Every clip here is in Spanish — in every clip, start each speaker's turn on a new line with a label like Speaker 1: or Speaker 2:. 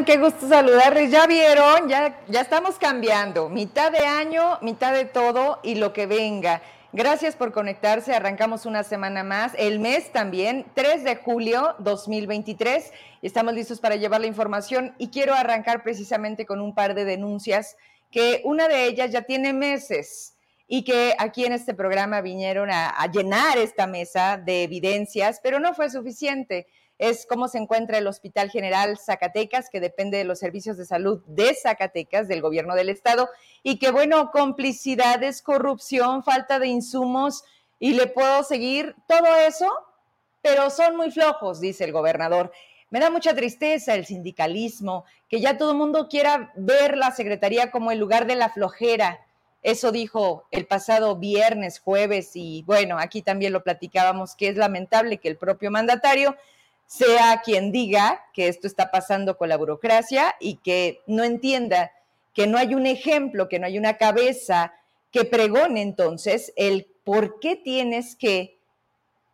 Speaker 1: están? Qué gusto saludarles. Ya vieron, ya, ya estamos cambiando. Mitad de año, mitad de todo y lo que venga. Gracias por conectarse. Arrancamos una semana más. El mes también, 3 de julio 2023. Estamos listos para llevar la información y quiero arrancar precisamente con un par de denuncias que una de ellas ya tiene meses y que aquí en este programa vinieron a, a llenar esta mesa de evidencias, pero no fue suficiente es cómo se encuentra el Hospital General Zacatecas, que depende de los servicios de salud de Zacatecas, del gobierno del estado, y que bueno, complicidades, corrupción, falta de insumos, y le puedo seguir todo eso, pero son muy flojos, dice el gobernador. Me da mucha tristeza el sindicalismo, que ya todo el mundo quiera ver la Secretaría como el lugar de la flojera. Eso dijo el pasado viernes, jueves, y bueno, aquí también lo platicábamos, que es lamentable que el propio mandatario sea quien diga que esto está pasando con la burocracia y que no entienda que no hay un ejemplo, que no hay una cabeza que pregone entonces el por qué tienes que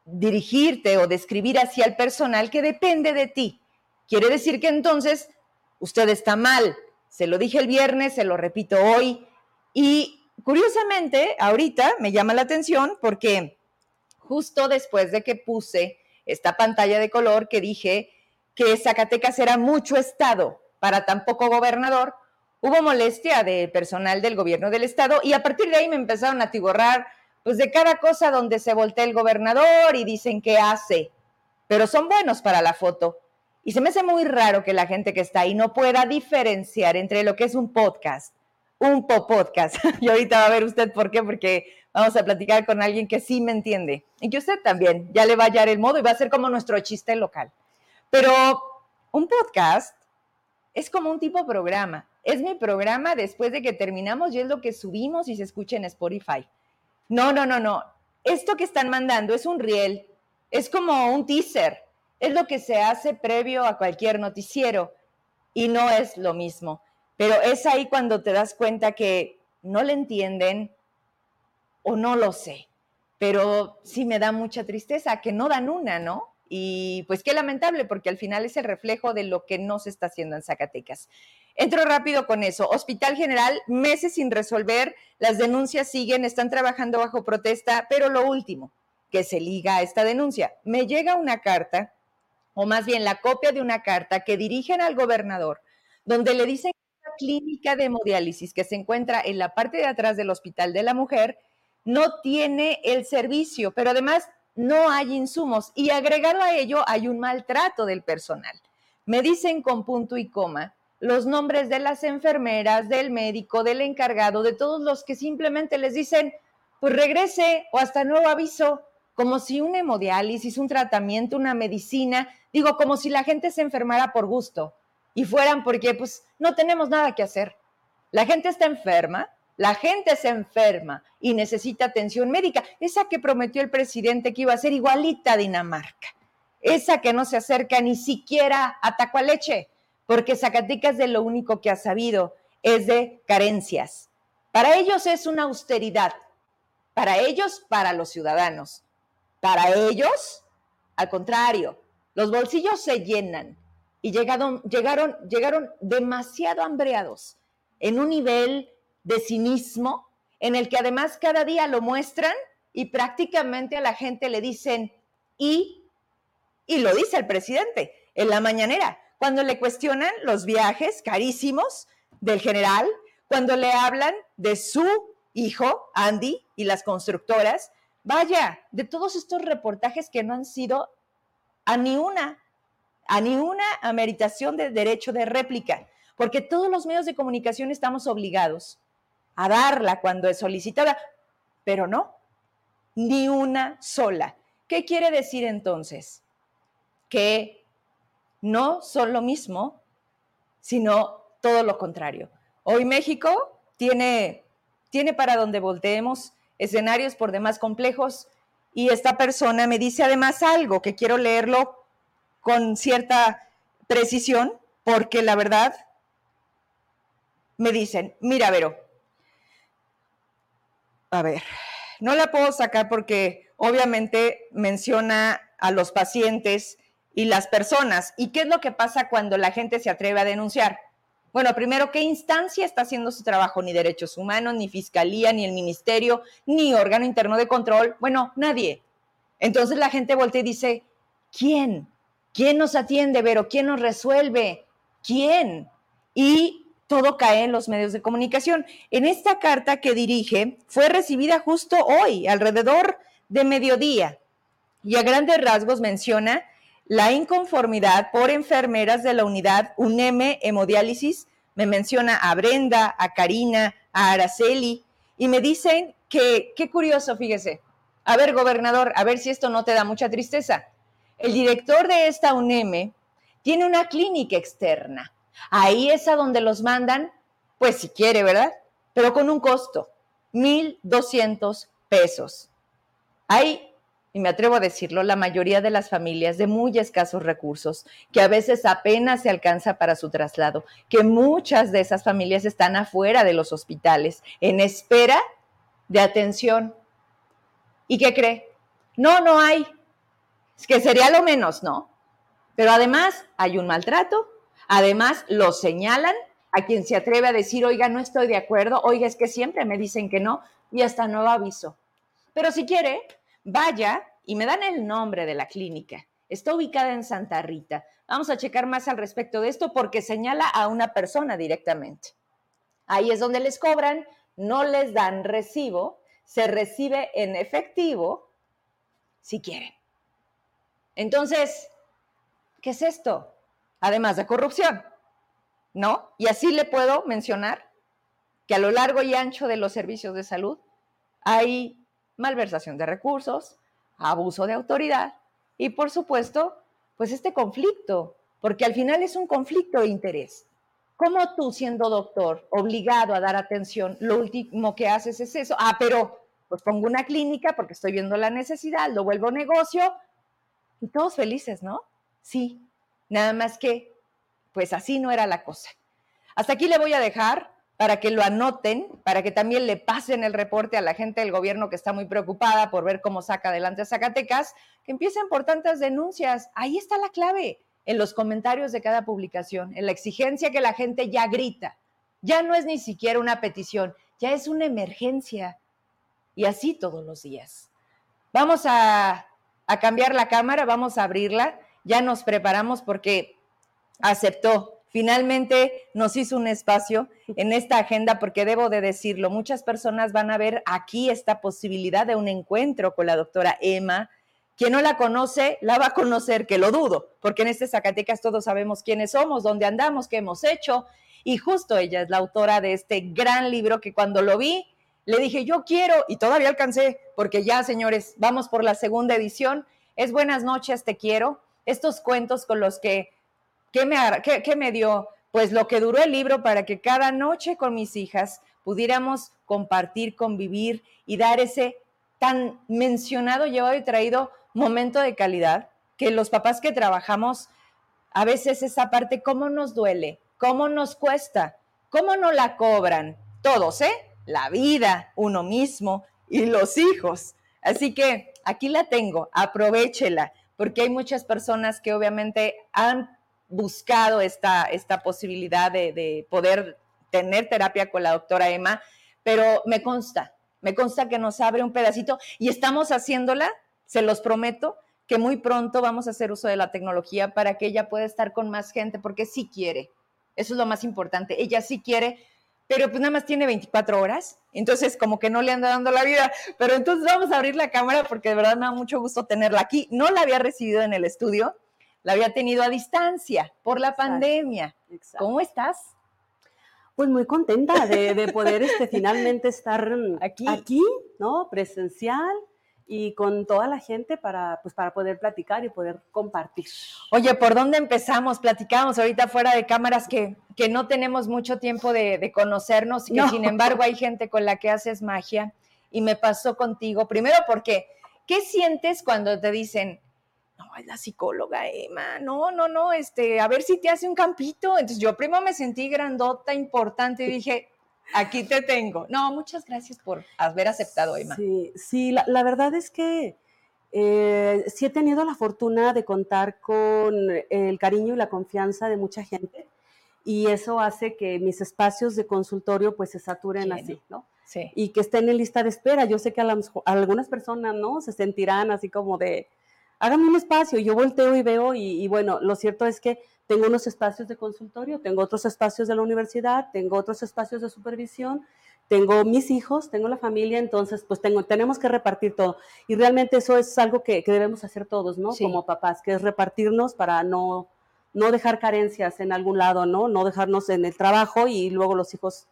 Speaker 1: dirigirte o describir hacia el personal que depende de ti. Quiere decir que entonces usted está mal. Se lo dije el viernes, se lo repito hoy. Y curiosamente, ahorita me llama la atención porque justo después de que puse esta pantalla de color que dije que Zacatecas era mucho estado para tan poco gobernador, hubo molestia de personal del gobierno del estado y a partir de ahí me empezaron a tiborrar pues de cada cosa donde se voltea el gobernador y dicen qué hace, pero son buenos para la foto. Y se me hace muy raro que la gente que está ahí no pueda diferenciar entre lo que es un podcast, un podcast. y ahorita va a ver usted por qué, porque Vamos a platicar con alguien que sí me entiende y que usted también ya le va a hallar el modo y va a ser como nuestro chiste local. Pero un podcast es como un tipo de programa. Es mi programa después de que terminamos y es lo que subimos y se escucha en Spotify. No, no, no, no. Esto que están mandando es un riel, es como un teaser, es lo que se hace previo a cualquier noticiero y no es lo mismo. Pero es ahí cuando te das cuenta que no le entienden, o no lo sé, pero sí me da mucha tristeza que no dan una, ¿no? Y pues qué lamentable, porque al final es el reflejo de lo que no se está haciendo en Zacatecas. Entro rápido con eso. Hospital General, meses sin resolver, las denuncias siguen, están trabajando bajo protesta, pero lo último que se liga a esta denuncia, me llega una carta, o más bien la copia de una carta que dirigen al gobernador, donde le dicen que la clínica de hemodiálisis que se encuentra en la parte de atrás del Hospital de la Mujer no tiene el servicio, pero además no hay insumos y agregado a ello hay un maltrato del personal. Me dicen con punto y coma los nombres de las enfermeras, del médico, del encargado, de todos los que simplemente les dicen, pues regrese o hasta nuevo aviso, como si un hemodiálisis, un tratamiento, una medicina, digo, como si la gente se enfermara por gusto y fueran porque pues no tenemos nada que hacer. La gente está enferma, la gente se enferma y necesita atención médica. Esa que prometió el presidente que iba a ser igualita a Dinamarca. Esa que no se acerca ni siquiera a Tacualeche, porque Zacatecas de lo único que ha sabido es de carencias. Para ellos es una austeridad. Para ellos, para los ciudadanos. Para ellos, al contrario, los bolsillos se llenan y llegaron, llegaron, llegaron demasiado hambreados en un nivel de cinismo, en el que además cada día lo muestran y prácticamente a la gente le dicen, y, y lo dice el presidente en la mañanera, cuando le cuestionan los viajes carísimos del general, cuando le hablan de su hijo, Andy, y las constructoras, vaya, de todos estos reportajes que no han sido a ni una, a ni una ameritación de derecho de réplica, porque todos los medios de comunicación estamos obligados a darla cuando es solicitada, pero no, ni una sola. ¿Qué quiere decir entonces? Que no son lo mismo, sino todo lo contrario. Hoy México tiene, tiene para donde volteemos escenarios por demás complejos y esta persona me dice además algo que quiero leerlo con cierta precisión porque la verdad me dicen, mira, Vero, a ver, no la puedo sacar porque obviamente menciona a los pacientes y las personas. ¿Y qué es lo que pasa cuando la gente se atreve a denunciar? Bueno, primero, ¿qué instancia está haciendo su trabajo? Ni derechos humanos, ni fiscalía, ni el ministerio, ni órgano interno de control. Bueno, nadie. Entonces la gente voltea y dice, ¿quién? ¿Quién nos atiende, Vero? ¿Quién nos resuelve? ¿Quién? Y todo cae en los medios de comunicación. En esta carta que dirige fue recibida justo hoy, alrededor de mediodía, y a grandes rasgos menciona la inconformidad por enfermeras de la unidad UNEM Hemodiálisis. Me menciona a Brenda, a Karina, a Araceli, y me dicen que, qué curioso, fíjese. A ver, gobernador, a ver si esto no te da mucha tristeza. El director de esta UNEM tiene una clínica externa Ahí es a donde los mandan, pues si quiere, ¿verdad? Pero con un costo, 1.200 pesos. Hay, y me atrevo a decirlo, la mayoría de las familias de muy escasos recursos, que a veces apenas se alcanza para su traslado, que muchas de esas familias están afuera de los hospitales, en espera de atención. ¿Y qué cree? No, no hay. Es que sería lo menos, ¿no? Pero además hay un maltrato, Además, lo señalan a quien se atreve a decir, oiga, no estoy de acuerdo, oiga, es que siempre me dicen que no, y hasta nuevo aviso. Pero si quiere, vaya y me dan el nombre de la clínica. Está ubicada en Santa Rita. Vamos a checar más al respecto de esto porque señala a una persona directamente. Ahí es donde les cobran, no les dan recibo, se recibe en efectivo si quieren. Entonces, ¿qué es esto? Además de corrupción, ¿no? Y así le puedo mencionar que a lo largo y ancho de los servicios de salud hay malversación de recursos, abuso de autoridad y, por supuesto, pues este conflicto, porque al final es un conflicto de interés. ¿Cómo tú, siendo doctor, obligado a dar atención, lo último que haces es eso? Ah, pero pues pongo una clínica porque estoy viendo la necesidad, lo vuelvo negocio y todos felices, ¿no? Sí, Nada más que, pues así no era la cosa. Hasta aquí le voy a dejar para que lo anoten, para que también le pasen el reporte a la gente del gobierno que está muy preocupada por ver cómo saca adelante a Zacatecas, que empiecen por tantas denuncias. Ahí está la clave, en los comentarios de cada publicación, en la exigencia que la gente ya grita. Ya no es ni siquiera una petición, ya es una emergencia. Y así todos los días. Vamos a, a cambiar la cámara, vamos a abrirla ya nos preparamos porque aceptó. Finalmente nos hizo un espacio en esta agenda porque debo de decirlo, muchas personas van a ver aquí esta posibilidad de un encuentro con la doctora Emma. Quien no la conoce, la va a conocer, que lo dudo, porque en este Zacatecas todos sabemos quiénes somos, dónde andamos, qué hemos hecho. Y justo ella es la autora de este gran libro que cuando lo vi, le dije, yo quiero, y todavía alcancé, porque ya, señores, vamos por la segunda edición. Es Buenas noches, te quiero estos cuentos con los que, ¿qué me, qué, me dio? Pues lo que duró el libro para que cada noche con mis hijas pudiéramos compartir, convivir y dar ese tan mencionado, llevado y traído momento de calidad, que los papás que trabajamos, a veces esa parte, ¿cómo nos duele? ¿Cómo nos cuesta? ¿Cómo no la cobran? Todos, ¿eh? La vida, uno mismo y los hijos. Así que aquí la tengo, aprovechela porque hay muchas personas que obviamente han buscado esta, esta posibilidad de, poder tener terapia con la doctora Emma, pero me consta, me consta que nos abre un pedacito y estamos haciéndola, se los prometo, que muy pronto vamos a hacer uso de la tecnología para que ella pueda estar con más gente, porque sí quiere. Eso es lo más importante. Ella sí quiere pero pues nada más tiene 24 horas, entonces como que no le anda dando la vida, pero entonces vamos a abrir la cámara porque de verdad me da mucho gusto tenerla aquí. No la había recibido en el estudio, la había tenido a distancia por la pandemia. ¿Cómo estás?
Speaker 2: Pues muy contenta de, poder este, finalmente estar aquí. aquí, ¿no? Presencial y con toda la gente para, pues, para poder platicar y poder compartir.
Speaker 1: Oye, ¿por dónde empezamos? Platicamos ahorita fuera de cámaras que, que no tenemos mucho tiempo de, conocernos y que sin embargo hay gente con la que haces magia y me pasó contigo. Primero porque, ¿qué sientes cuando te dicen, no, es la psicóloga Emma, no, no, no, este, a ver si te hace un campito? Entonces yo primero me sentí grandota, importante y dije, Aquí te tengo. No, muchas gracias por haber aceptado, Emma.
Speaker 2: Sí, sí, la, verdad es que Eh, sí he tenido la fortuna de contar con el cariño y la confianza de mucha gente y eso hace que mis espacios de consultorio pues se saturen así, ¿no? Sí. Y que estén en lista de espera. Yo sé que a, algunas personas, ¿no? Se sentirán así como de, hágame un espacio. Yo volteo y veo y, bueno, lo cierto es que tengo unos espacios de consultorio, tengo otros espacios de la universidad, tengo otros espacios de supervisión, tengo mis hijos, tengo la familia, entonces pues tengo, tenemos que repartir todo. Y realmente eso es algo que, debemos hacer todos, ¿no? Como papás, que es repartirnos para no, no dejar carencias en algún lado, ¿no? No dejarnos en el trabajo y luego los hijos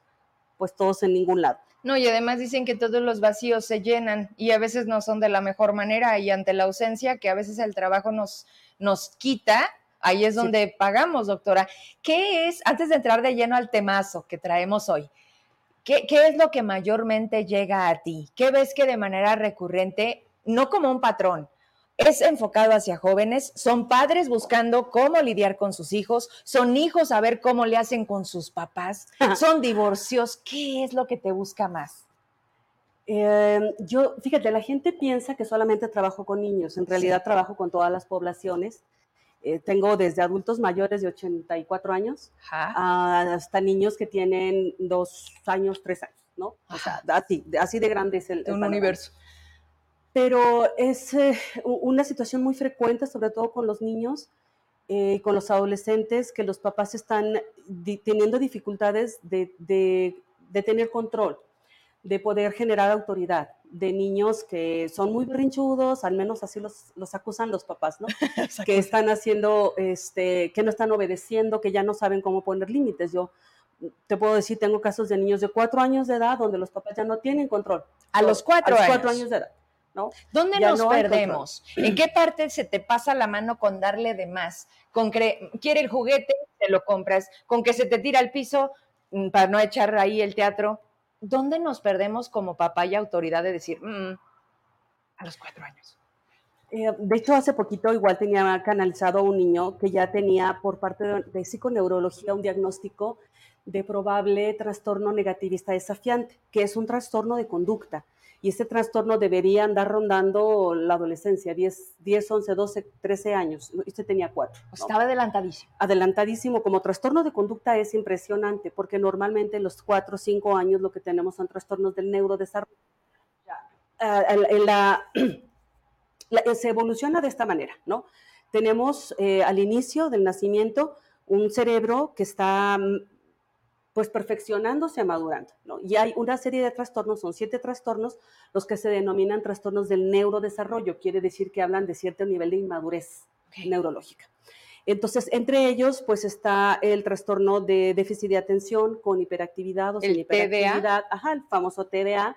Speaker 2: pues todos en ningún lado.
Speaker 1: No, y además dicen que todos los vacíos se llenan y a veces no son de la mejor manera y ante la ausencia que a veces el trabajo nos, nos quita, ahí es donde pagamos, doctora. ¿Qué es, antes de entrar de lleno al temazo que traemos hoy, ¿qué, ¿qué es lo que mayormente llega a ti? ¿Qué ves que de manera recurrente, no como un patrón, es enfocado hacia jóvenes, son padres buscando cómo lidiar con sus hijos, son hijos a ver cómo le hacen con sus papás, son divorcios. ¿Qué es lo que te busca más?
Speaker 2: Em, yo, fíjate, la gente piensa que solamente trabajo con niños, en realidad trabajo con todas las poblaciones. Eh, tengo desde adultos mayores de 84 años hasta niños que tienen dos años, tres años, ¿no? O sea, así, así de grande es el,
Speaker 1: un universo
Speaker 2: pero es eh, una situación muy frecuente, sobre todo con los niños y eh, con los adolescentes, que los papás están teniendo dificultades de, tener control, de poder generar autoridad, de niños que son muy berrinchudos, al menos así los, acusan los papás, ¿no? que están haciendo, este, que no están obedeciendo, que ya no saben cómo poner límites. Yo te puedo decir, tengo casos de niños de cuatro años de edad donde los papás ya no tienen control.
Speaker 1: A los cuatro,
Speaker 2: a
Speaker 1: los
Speaker 2: cuatro años de edad.
Speaker 1: ¿Dónde nos perdemos? ¿En qué parte se te pasa la mano con darle de más? Con que quiere el juguete, te lo compras. Con que se te tira al piso mm, para no echar ahí el teatro. ¿Dónde nos perdemos como papá y autoridad de decir, mm, a los cuatro años?
Speaker 2: Eh, de hecho, hace poquito igual tenía canalizado a un niño que ya tenía por parte de, de psiconeurología un diagnóstico de probable trastorno negativista desafiante, que es un trastorno de conducta y este trastorno debería andar rondando la adolescencia, 10, 10 11, 12, 13 años. Este tenía 4.
Speaker 1: Estaba adelantadísimo.
Speaker 2: Adelantadísimo. Como trastorno de conducta es impresionante porque normalmente en los 4 o 5 años lo que tenemos son trastornos del neurodesarrollo. la, se evoluciona de esta manera, ¿no? Tenemos eh, al inicio del nacimiento un cerebro que está pues perfeccionándose, madurando. ¿no? Y hay una serie de trastornos, son siete trastornos, los que se denominan trastornos del neurodesarrollo, quiere decir que hablan de cierto nivel de inmadurez neurológica. Entonces, entre ellos, pues está el trastorno de déficit de atención con hiperactividad o sin hiperactividad, ajá, el famoso TDA,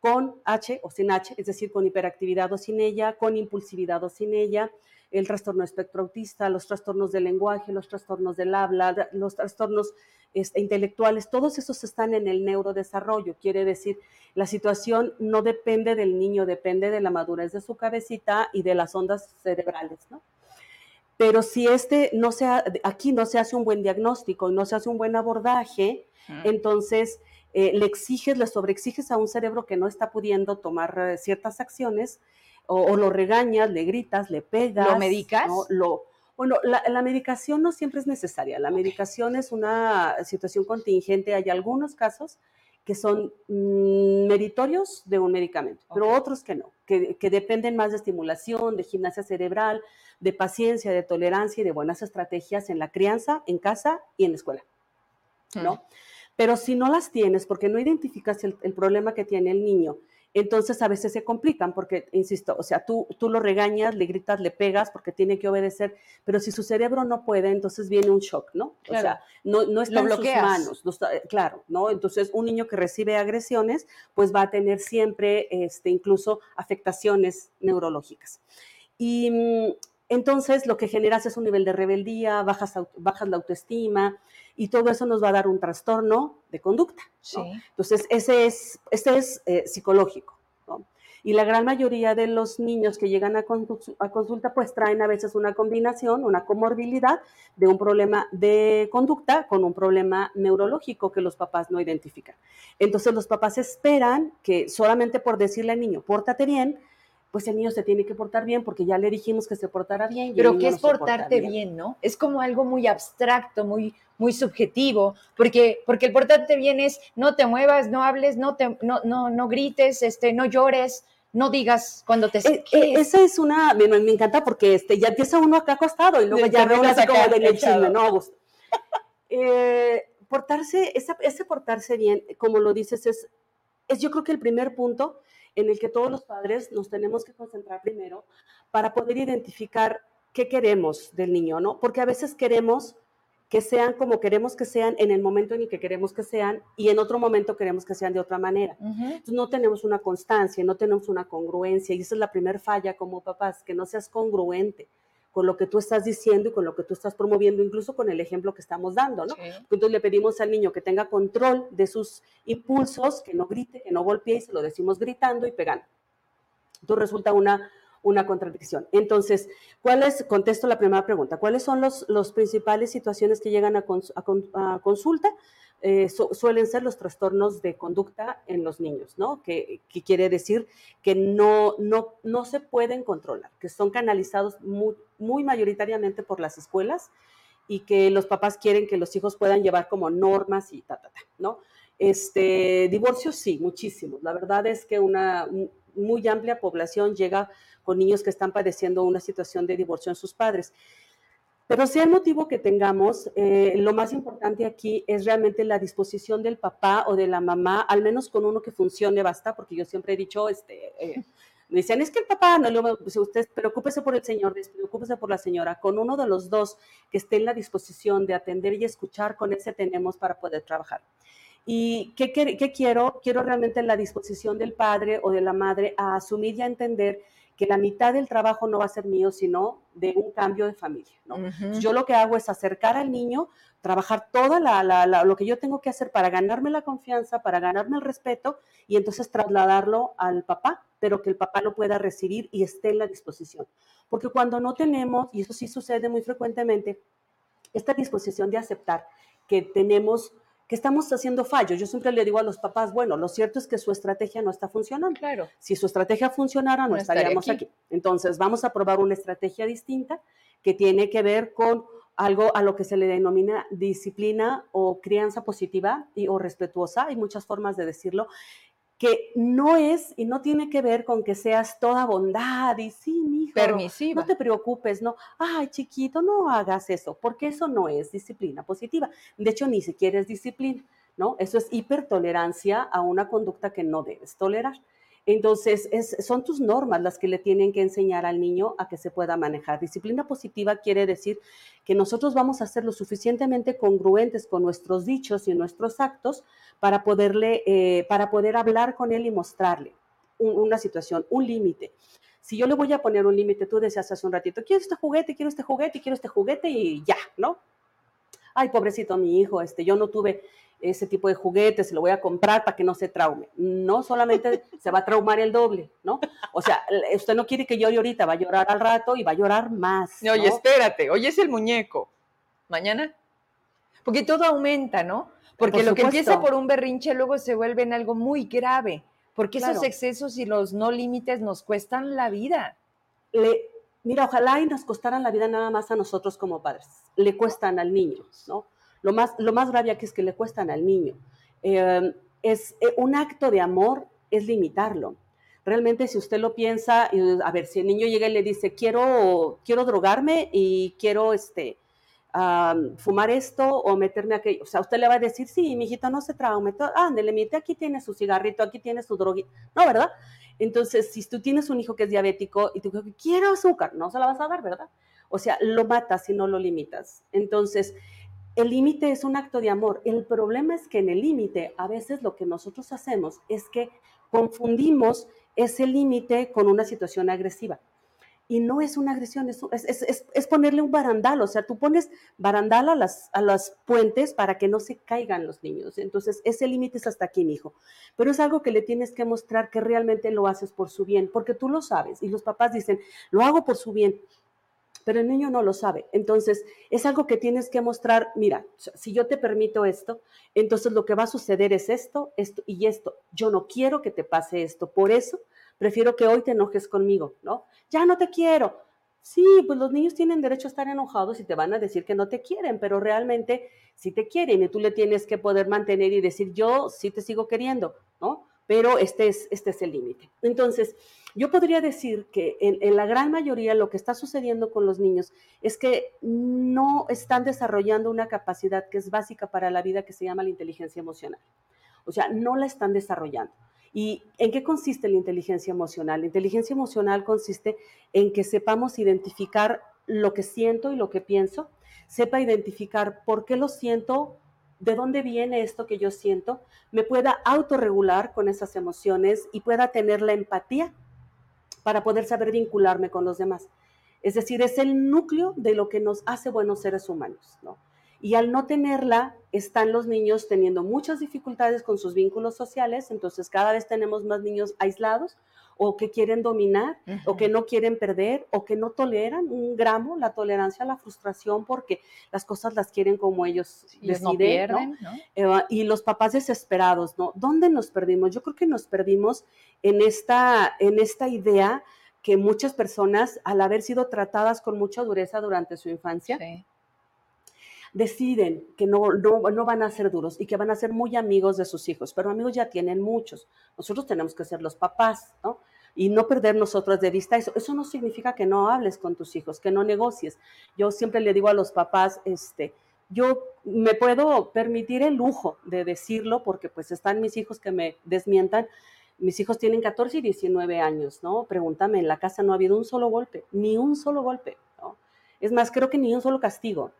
Speaker 2: con H o sin H, es decir, con hiperactividad o sin ella, con impulsividad o sin ella, el trastorno espectro autista, los trastornos del lenguaje, los trastornos del habla, los trastornos este, intelectuales, todos esos están en el neurodesarrollo. Quiere decir, la situación no depende del niño, depende de la madurez de su cabecita y de las ondas cerebrales, ¿no? Pero si este no se aquí no se hace un buen diagnóstico y no se hace un buen abordaje, entonces eh, le exiges, le sobreexiges a un cerebro que no está pudiendo tomar eh, ciertas acciones, o, lo regañas, le gritas, le pegas.
Speaker 1: ¿Lo medicas?
Speaker 2: Lo, bueno, la, medicación no siempre es necesaria. La medicación es una situación contingente. Hay algunos casos que son mm, meritorios de un medicamento, pero otros que no, que, dependen más de estimulación, de gimnasia cerebral, de paciencia, de tolerancia y de buenas estrategias en la crianza, en casa y en la escuela. ¿no? Mm. Pero si no las tienes, porque no identificas el, problema que tiene el niño, entonces a veces se complican porque, insisto, o sea, tú, tú lo regañas, le gritas, le pegas porque tiene que obedecer, pero si su cerebro no puede, entonces viene un shock, ¿no? O sea, no, no está en sus manos, claro, ¿no? Entonces un niño que recibe agresiones, pues va a tener siempre, este, incluso afectaciones neurológicas. Y mm, entonces lo que generas es un nivel de rebeldía, bajas, bajas la autoestima, y todo eso nos va a dar un trastorno de conducta. Entonces, ese es, ese es eh, psicológico. Y la gran mayoría de los niños que llegan a, a, consulta, pues traen a veces una combinación, una comorbilidad de un problema de conducta con un problema neurológico que los papás no identifican. Entonces, los papás esperan que solamente por decirle al niño, pórtate bien, pues el niño se tiene que portar bien porque ya le dijimos que se portara bien.
Speaker 3: Pero ¿qué es portarte bien. ¿no? Es como algo muy abstracto, muy, muy subjetivo, porque, porque el portarte bien es no te muevas, no hables, no, te, no, no, no grites, este, no llores, no digas cuando te...
Speaker 2: Eh, eh, esa es una, me, me, encanta porque este, ya empieza uno acá acostado y luego ya veo así como de chisme, ¿no, Augusto? Eh, portarse, ese, ese portarse bien, como lo dices, es, es yo creo que el primer punto en el que todos los padres nos tenemos que concentrar primero para poder identificar qué queremos del niño, ¿no? Porque a veces queremos que sean como queremos que sean en el momento en el que queremos que sean y en otro momento queremos que sean de otra manera. Entonces no tenemos una constancia, no tenemos una congruencia y esa es la primera falla como papás, que no seas congruente con lo que tú estás diciendo y con lo que tú estás promoviendo, incluso con el ejemplo que estamos dando, ¿no? Entonces le pedimos al niño que tenga control de sus impulsos, que no grite, que no golpee y se lo decimos gritando y pegando. Entonces resulta una, una contradicción. Entonces, ¿cuál es, contesto la primera pregunta, ¿cuáles son las los principales situaciones que llegan a, a consulta? Eh, suelen ser los trastornos de conducta en los niños, ¿no? Que, quiere decir que no, no, no se pueden controlar, que son canalizados muy, muy mayoritariamente por las escuelas y que los papás quieren que los hijos puedan llevar como normas y ta, ta, ta, ¿no? Este, divorcios sí, muchísimos. La verdad es que una muy amplia población llega con niños que están padeciendo una situación de divorcio en sus padres. Pero sea el motivo que tengamos, eh, lo más importante aquí es realmente la disposición del papá o de la mamá, al menos con uno que funcione basta, porque yo siempre he dicho, este, eh, me dicen, es que el papá, no, le pues, usted preocúpese por el señor, preocúpese por la señora, con uno de los dos que esté en la disposición de atender y escuchar, con ese tenemos para poder trabajar. ¿Y qué, qué quiero? Quiero realmente la disposición del padre o de la madre a asumir y a entender que la mitad del trabajo no va a ser mío, sino de un cambio de familia. Yo lo que hago es acercar al niño, trabajar todo lo que yo tengo que hacer para ganarme la confianza, para ganarme el respeto y entonces trasladarlo al papá, pero que el papá lo pueda recibir y esté en la disposición. Porque cuando no tenemos, y eso sí sucede muy frecuentemente, esta disposición de aceptar que tenemos que estamos haciendo fallos. Yo siempre le digo a los papás, bueno, lo cierto es que su estrategia no está funcionando.
Speaker 3: Claro.
Speaker 2: Si su estrategia funcionara, no, estaríamos aquí. Entonces, vamos a probar una estrategia distinta que tiene que ver con algo a lo que se le denomina disciplina o crianza positiva y, o respetuosa. Hay muchas formas de decirlo que no es y no tiene que ver con que seas toda bondad y sí, mi hijo,
Speaker 3: permisiva.
Speaker 2: No te preocupes, no, ay, chiquito, no hagas eso, porque eso no es disciplina positiva. De hecho, ni siquiera es disciplina, ¿no? Eso es hipertolerancia a una conducta que no debes tolerar. Entonces, son tus normas las que le tienen que enseñar al niño a que se pueda manejar. Disciplina positiva quiere decir que nosotros vamos a ser lo suficientemente congruentes con nuestros dichos y nuestros actos para, poderle, eh, para poder hablar con él y mostrarle una situación, un límite. Si yo le voy a poner un límite, tú decías hace un ratito, quiero este juguete, quiero este juguete, quiero este juguete y ya, ¿no? Ay, pobrecito mi hijo, este, yo no tuve ese tipo de juguetes, se lo voy a comprar para que no se traume. No solamente se va a traumar el doble, ¿no? O sea, usted no quiere que llore ahorita, va a llorar al rato y va a llorar más.
Speaker 1: ¿no? Oye, espérate, hoy es el muñeco. ¿Mañana? Porque todo aumenta, ¿no? Porque lo que empieza por un berrinche luego se vuelve en algo muy grave. Porque esos excesos y los no límites nos cuestan la vida.
Speaker 2: Le, mira, ojalá y nos costaran la vida nada más a nosotros como padres. Le cuestan al niño, ¿no? Lo más, lo más grave aquí es que le cuestan al niño. Eh, es eh, un acto de amor es limitarlo. Realmente si usted lo piensa, a ver, si el niño llega y le dice, quiero, quiero drogarme y quiero este, fumar esto o meterme aquello, o sea, usted le va a decir, sí, mijito, no se traume, ándele, mire, aquí tiene su cigarrito, aquí tiene su droguita, no, ¿verdad? Entonces, si tú tienes un hijo que es diabético y tú dices, quiero azúcar, no se la vas a dar, ¿verdad? O sea, lo matas si no lo limitas. Entonces, el límite es un acto de amor. El problema es que en el límite a veces lo que nosotros hacemos es que confundimos ese límite con una situación agresiva. Y no es una agresión, es, ponerle un barandal. O sea, tú pones barandal a las, a las puentes para que no se caigan los niños. Entonces, ese límite es hasta aquí, mi hijo. Pero es algo que le tienes que mostrar que realmente lo haces por su bien, porque tú lo sabes. Y los papás dicen, lo hago por su bien pero el niño no lo sabe. Entonces, es algo que tienes que mostrar, mira, si yo te permito esto, entonces lo que va a suceder es esto, esto y esto. Yo no quiero que te pase esto, por eso prefiero que hoy te enojes conmigo, ¿no? Ya no te quiero. Sí, pues los niños tienen derecho a estar enojados y te van a decir que no te quieren, pero realmente sí te quieren y tú le tienes que poder mantener y decir, yo sí te sigo queriendo, ¿no? Pero este es, este es el límite. Entonces, yo podría decir que en, en, la gran mayoría lo que está sucediendo con los niños es que no están desarrollando una capacidad que es básica para la vida que se llama la inteligencia emocional. O sea, no la están desarrollando. ¿Y en qué consiste la inteligencia emocional? La inteligencia emocional consiste en que sepamos identificar lo que siento y lo que pienso, sepa identificar por qué lo siento, de dónde viene esto que yo siento, me pueda autorregular con esas emociones y pueda tener la empatía para poder saber vincularme con los demás. Es decir, es el núcleo de lo que nos hace buenos seres humanos, ¿no? Y al no tenerla, están los niños teniendo muchas dificultades con sus vínculos sociales, entonces cada vez tenemos más niños aislados o que quieren dominar o que no quieren perder o que no toleran un gramo la tolerancia a la frustración porque las cosas las quieren como ellos deciden, no pierden, ¿no? Eh, y los papás desesperados, ¿no? ¿Dónde nos perdimos? Yo creo que nos perdimos en esta, en esta idea que muchas personas, al haber sido tratadas con mucha dureza durante su infancia, sí deciden que no, no, van a ser duros y que van a ser muy amigos de sus hijos, pero amigos ya tienen muchos. Nosotros tenemos que ser los papás, ¿no? Y no perder nosotros de vista eso. Eso no significa que no hables con tus hijos, que no negocies. Yo siempre le digo a los papás, este, yo me puedo permitir el lujo de decirlo porque pues están mis hijos que me desmientan. Mis hijos tienen 14 y 19 años, ¿no? Pregúntame, en la casa no ha habido un solo golpe, ni un solo golpe. Es más, creo que ni un solo castigo.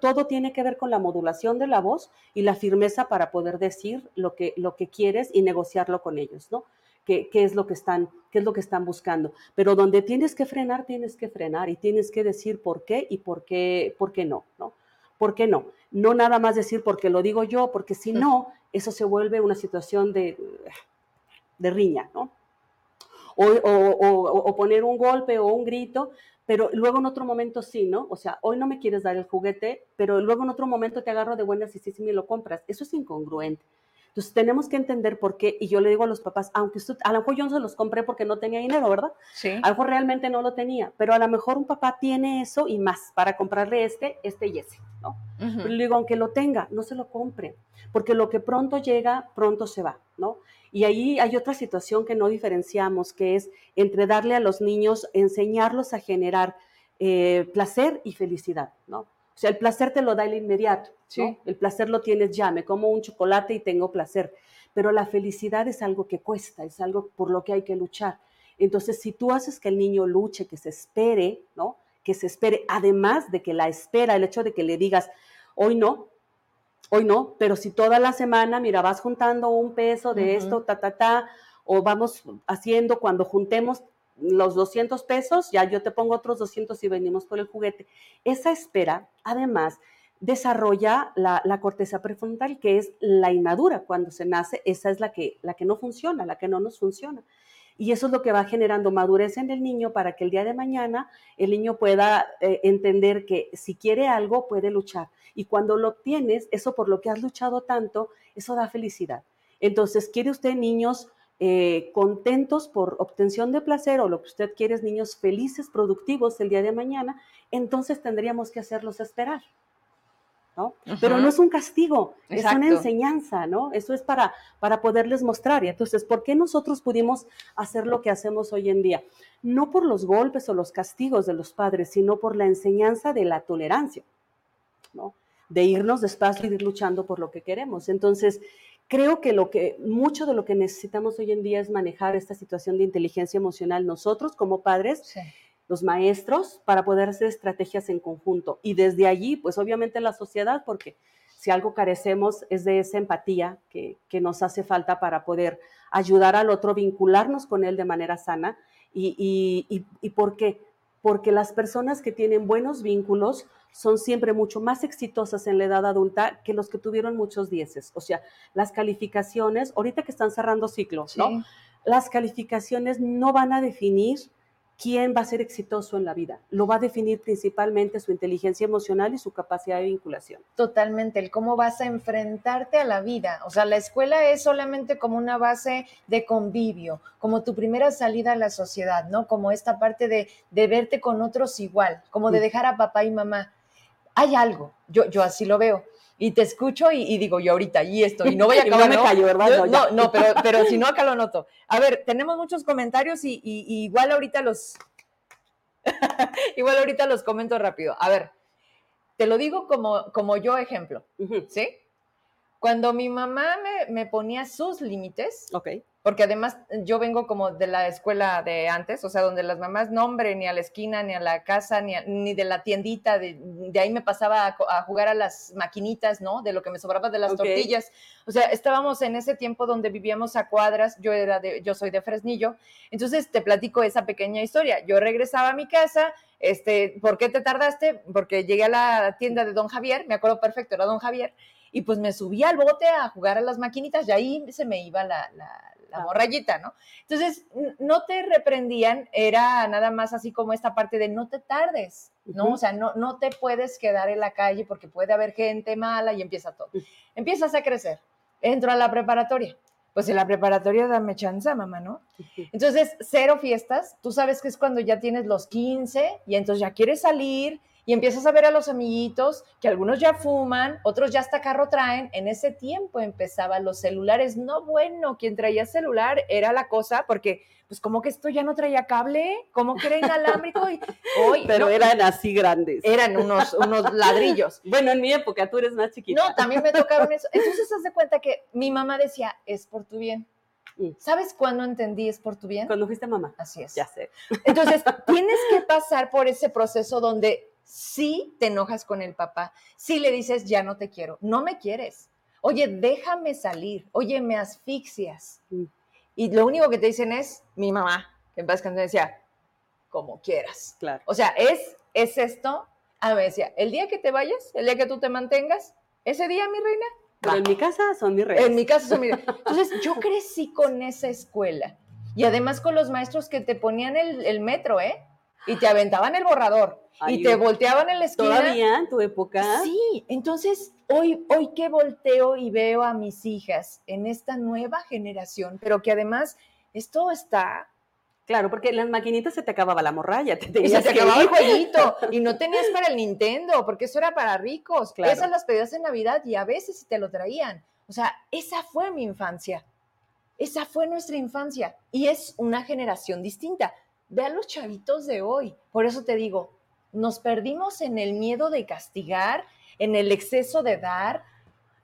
Speaker 2: Todo tiene que ver con la modulación de la voz y la firmeza para poder decir lo que, lo que quieres y negociarlo con ellos, ¿no? Qué, qué, es lo que están, qué es lo que están buscando. Pero donde tienes que frenar, tienes que frenar y tienes que decir por qué y por qué, por qué no, ¿no? ¿Por qué no? No nada más decir porque lo digo yo, porque si no, eso se vuelve una situación de, de riña, ¿no? O, o, o, poner un golpe o un grito pero luego en otro momento sí, ¿no? O sea, hoy no me quieres dar el juguete, pero luego en otro momento te agarro de buenas y sí, sí me lo compras. Eso es incongruente. Entonces tenemos que entender por qué, y yo le digo a los papás, aunque usted, a lo mejor yo no se los compré porque no tenía dinero, ¿verdad? Sí. A lo mejor realmente no lo tenía, pero a lo mejor un papá tiene eso y más para comprarle este, este y ese, ¿no? Pero le digo, aunque lo tenga, no se lo compre, porque lo que pronto llega, pronto se va, ¿no? Y ahí hay otra situación que no diferenciamos, que es entre darle a los niños, enseñarlos a generar eh, placer y felicidad, ¿no? O sea, el placer te lo da el inmediato, ¿no? El placer lo tienes ya, me como un chocolate y tengo placer, pero la felicidad es algo que cuesta, es algo por lo que hay que luchar. Entonces, si tú haces que el niño luche, que se espere, ¿no? Que se espere, además de que la espera, el hecho de que le digas, hoy no, Hoy no, pero si toda la semana, mira, vas juntando un peso de esto, ta, ta, ta, o vamos haciendo cuando juntemos los 200 pesos, ya yo te pongo otros 200 y venimos por el juguete. Esa espera, además, desarrolla la, la, corteza prefrontal, que es la inmadura. Cuando se nace, esa es la que, la que no funciona, la que no nos funciona. Y eso es lo que va generando madurez en el niño para que el día de mañana el niño pueda eh, entender que si quiere algo, puede luchar. Y cuando lo obtienes, eso por lo que has luchado tanto, eso da felicidad. Entonces, ¿quiere usted niños eh, contentos por obtención de placer o lo que usted quiere es niños felices, productivos el día de mañana? Entonces tendríamos que hacerlos esperar. ¿no? Pero no es un castigo, es una enseñanza, ¿no? Eso es para, para poderles mostrar. Y entonces, ¿por qué nosotros pudimos hacer lo que hacemos hoy en día? No por los golpes o los castigos de los padres, sino por la enseñanza de la tolerancia, ¿no? De irnos despacio y ir luchando por lo que queremos. Entonces, creo que lo que mucho de lo que necesitamos hoy en día es manejar esta situación de inteligencia emocional nosotros como padres. Sí los maestros para poder hacer estrategias en conjunto. Y desde allí, pues obviamente la sociedad, porque si algo carecemos es de esa empatía que, nos hace falta para poder ayudar al otro, vincularnos con él de manera sana. ¿Y, y, y, por qué? Porque las personas que tienen buenos vínculos son siempre mucho más exitosas en la edad adulta que los que tuvieron muchos dieces. O sea, las calificaciones, ahorita que están cerrando ciclos, ¿no? Las calificaciones no van a definir quién va a ser exitoso en la vida. Lo va a definir principalmente su inteligencia emocional y su capacidad de vinculación.
Speaker 1: Totalmente, el cómo vas a enfrentarte a la vida. O sea, la escuela es solamente como una base de convivio, como tu primera salida a la sociedad, ¿no? Como esta parte de, de verte con otros igual, como de mm. dejar a papá y mamá. Hay algo, yo, yo así lo veo y te escucho y, digo yo ahorita, y esto, y no voy a acabar.
Speaker 2: no me callo, ¿verdad?
Speaker 1: No, no, pero, pero si no, acá lo noto. A ver, tenemos muchos comentarios y, igual ahorita los. igual ahorita los comento rápido. A ver, te lo digo como, como yo ejemplo, ¿sí? Cuando mi mamá me, me ponía sus límites,
Speaker 2: okay
Speaker 1: porque además yo vengo como de la escuela de antes, o sea, donde las mamás nombre ni a la esquina, ni a la casa, ni, ni de la tiendita, de, ahí me pasaba a, jugar a las maquinitas, ¿no? De lo que me sobraba de las tortillas. O sea, estábamos en ese tiempo donde vivíamos a cuadras, yo, era de, yo soy de Fresnillo, entonces te platico esa pequeña historia. Yo regresaba a mi casa, este, ¿por qué te tardaste? Porque llegué a la tienda de Don Javier, me acuerdo perfecto, era Don Javier, y pues me subí al bote a jugar a las maquinitas y ahí se me iba la la morrayita, ¿no? Entonces, no te reprendían, era nada más así como esta parte de no te tardes, ¿no? O sea, no, no te puedes quedar en la calle porque puede haber gente mala y empieza todo. Empiezas a crecer, entro a la preparatoria. Pues en la preparatoria dame chance, mamá, ¿no? Entonces, cero fiestas, tú sabes que es cuando ya tienes los 15 y entonces ya quieres salir, y empiezas a ver a los amiguitos que algunos ya fuman, otros ya hasta carro traen. En ese tiempo empezaban los celulares. No, bueno, quien traía celular era la cosa, porque pues como que esto ya no traía cable, como que era inalámbrico. Y,
Speaker 2: hoy, Pero eran así grandes.
Speaker 1: Eran unos, unos ladrillos.
Speaker 2: Bueno, en mi época tú eres más chiquita.
Speaker 1: No, también me tocaron eso. Entonces, haz de cuenta que mi mamá decía, es por tu bien. Mm. ¿Sabes cuándo entendí es por tu bien?
Speaker 2: Cuando fuiste mamá.
Speaker 1: Así es.
Speaker 2: Ya sé.
Speaker 1: Entonces, tienes que pasar por ese proceso donde si te enojas con el papá, si le dices, ya no te quiero, no me quieres. Oye, déjame salir. Oye, me asfixias. Y lo único que te dicen es, mi mamá, que en paz canción decía, como quieras.
Speaker 2: Claro.
Speaker 1: O sea, es, es esto. A ver, decía, el día que te vayas, el día que tú te mantengas, ese día, mi reina.
Speaker 2: Pero en mi casa son mis reyes.
Speaker 1: En mi casa son mis reyes. Entonces, yo crecí con esa escuela. Y además con los maestros que te ponían el, el metro, ¿eh? Y te aventaban el borrador y te volteaban en la esquina.
Speaker 2: ¿Todavía en tu época?
Speaker 1: Sí, entonces hoy, hoy que volteo y veo a mis hijas en esta nueva generación, pero que además esto está...
Speaker 2: Claro, porque en las maquinitas se te acababa la morralla.
Speaker 1: Te y se te acababa el jueguito. Y no tenías para el Nintendo, porque eso era para ricos. Claro. Esas las pedías en Navidad y a veces te lo traían. O sea, esa fue mi infancia. Esa fue nuestra infancia. Y es una generación distinta. Ve a los chavitos de hoy. Por eso te digo, nos perdimos en el miedo de castigar, en el exceso de dar.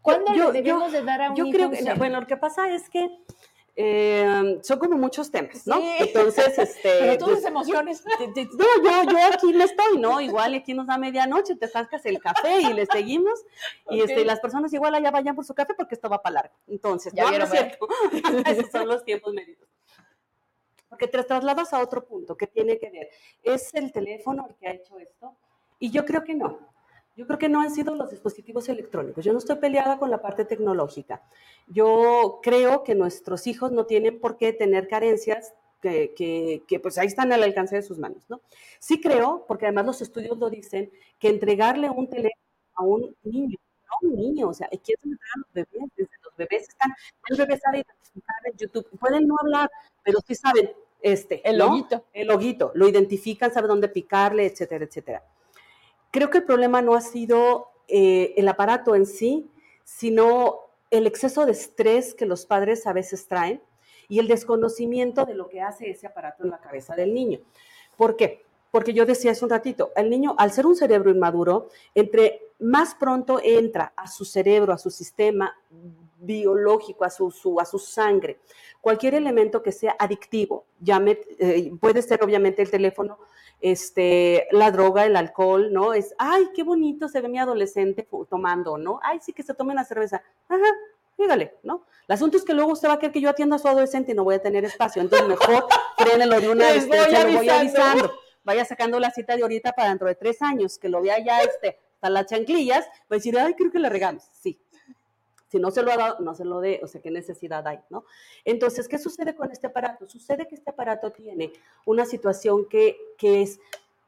Speaker 1: ¿Cuándo yo, debemos de dar a un
Speaker 2: Yo creo que, bueno, lo que pasa es que eh, son como muchos temas, ¿no? Entonces, este.
Speaker 1: Pero tú pues, emociones.
Speaker 2: No, yo, yo aquí no estoy, ¿no? Igual aquí nos da medianoche, te sacas el café y le seguimos. Y este, las personas igual allá vayan por su café porque esto va para largo. Entonces, ya no, es cierto. Esos son los tiempos medidos porque te trasladas a otro punto que tiene que ver. ¿Es el teléfono el que ha hecho esto? Y yo creo que no. Yo creo que no han sido los dispositivos electrónicos. Yo no estoy peleada con la parte tecnológica. Yo creo que nuestros hijos no tienen por qué tener carencias que, que, pues ahí están al alcance de sus manos, ¿no? Sí creo, porque además los estudios lo dicen, que entregarle un teléfono a un niño, a un niño, o sea, hay que entregar a los bebés, desde bebés están, el bebé sabe identificar en YouTube, pueden no hablar, pero sí saben, este,
Speaker 1: el loguito.
Speaker 2: El loguito, lo identifican, saben dónde picarle, etcétera, etcétera. Creo que el problema no ha sido eh, el aparato en sí, sino el exceso de estrés que los padres a veces traen y el desconocimiento de lo que hace ese aparato en la cabeza del niño. ¿Por qué? Porque yo decía hace un ratito, el niño, al ser un cerebro inmaduro, entre más pronto entra a su cerebro, a su sistema biológico, a su, a su sangre, cualquier elemento que sea adictivo, llame, eh, puede ser obviamente el teléfono, este, la droga, el alcohol, ¿no? Es, ay, qué bonito se ve mi adolescente tomando, ¿no? Ay, sí que se tome una cerveza. Ajá, dígale, ¿no? El asunto es que luego usted va a querer que yo atienda a su adolescente y no voy a tener espacio, entonces mejor créenlo de una vez,
Speaker 1: voy, voy
Speaker 2: avisando. Vaya sacando la cita de ahorita para dentro de tres años, que lo vea ya este, hasta las chanclillas, va a decir, ay, creo que le regamos. Sí, Si no se lo ha dado, no se lo dé, o sea, ¿qué necesidad hay, no? Entonces, ¿qué sucede con este aparato? Sucede que este aparato tiene una situación que, que es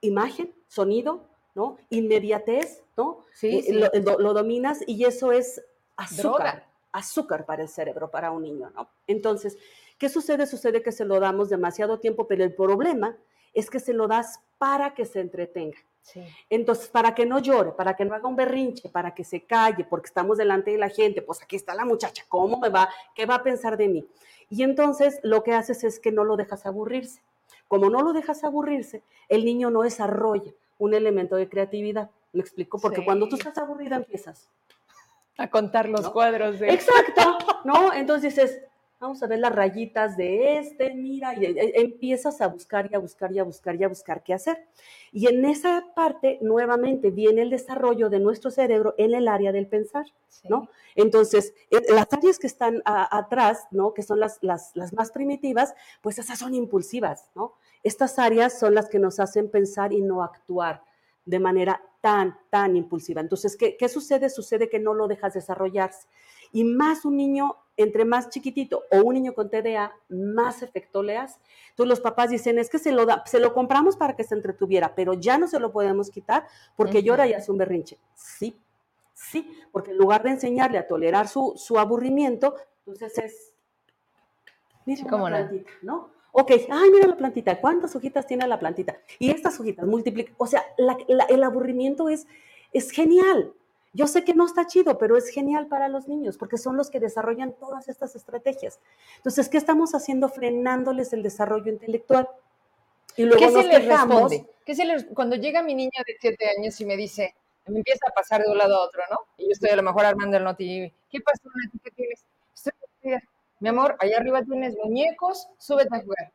Speaker 2: imagen, sonido, ¿no? Inmediatez, ¿no?
Speaker 1: Sí,
Speaker 2: Eh,
Speaker 1: sí.
Speaker 2: Lo, lo- lo dominas y eso es azúcar,
Speaker 1: Droga.
Speaker 2: azúcar para el cerebro, para un niño, ¿no? Entonces, ¿qué sucede? Sucede que se lo damos demasiado tiempo, pero el problema es que se lo das para que se entretenga.
Speaker 1: Sí.
Speaker 2: Entonces, para que no llore, para que no haga un berrinche, para que se calle, porque estamos delante de la gente, pues aquí está la muchacha, ¿cómo me va? ¿Qué va a pensar de mí? Y entonces lo que haces es que no lo dejas aburrirse. Como no lo dejas aburrirse, el niño no desarrolla un elemento de creatividad. ¿Me explico? Porque
Speaker 1: Sí.
Speaker 2: cuando tú estás aburrida empiezas.
Speaker 1: A contar los
Speaker 2: ¿No?
Speaker 1: cuadros de...
Speaker 2: Exacto, ¿no? Entonces dices, vamos a ver las rayitas de este, mira, y e- empiezas a buscar y a buscar y a buscar y a buscar qué hacer. Y en esa parte, nuevamente, viene el desarrollo de nuestro cerebro en el área del pensar,
Speaker 1: Sí.
Speaker 2: ¿no? Entonces, eh, las áreas que están a- atrás, ¿no? Que son las, las, las más primitivas, pues esas son impulsivas, ¿no? Estas áreas son las que nos hacen pensar y no actuar de manera tan, tan impulsiva. Entonces, ¿qué, qué sucede? Sucede que no lo dejas desarrollarse. Y más un niño, entre más chiquitito o un niño con TDA, más efecto le hace. Entonces los papás dicen, es que se lo, da, se lo compramos para que se entretuviera, pero ya no se lo podemos quitar porque
Speaker 1: Ujú.
Speaker 2: llora y hace un berrinche. Sí, sí, porque en lugar de enseñarle a tolerar su, su aburrimiento, entonces es, mira
Speaker 1: Sí,
Speaker 2: una
Speaker 1: cómo no.
Speaker 2: plantita, ¿no? Ok, ay, mira la plantita, ¿cuántas hojitas tiene la plantita? Y estas hojitas multiplican, o sea, la- la- el aburrimiento es, es genial. Yo sé que no está chido, pero es genial para los niños porque son los que desarrollan todas estas estrategias. Entonces, ¿qué estamos haciendo? Frenándoles el desarrollo intelectual. Y luego
Speaker 1: ¿Qué se les
Speaker 2: quejamos.
Speaker 1: responde? ¿Qué se les- cuando llega mi niña de siete años y me dice, me empieza a pasar de un lado a otro, ¿no? Y yo estoy a lo mejor armando el noti. ¿Qué pasó, Nati? ¿Qué tienes? Estoy. Mi amor, allá arriba tienes muñecos, súbete a jugar.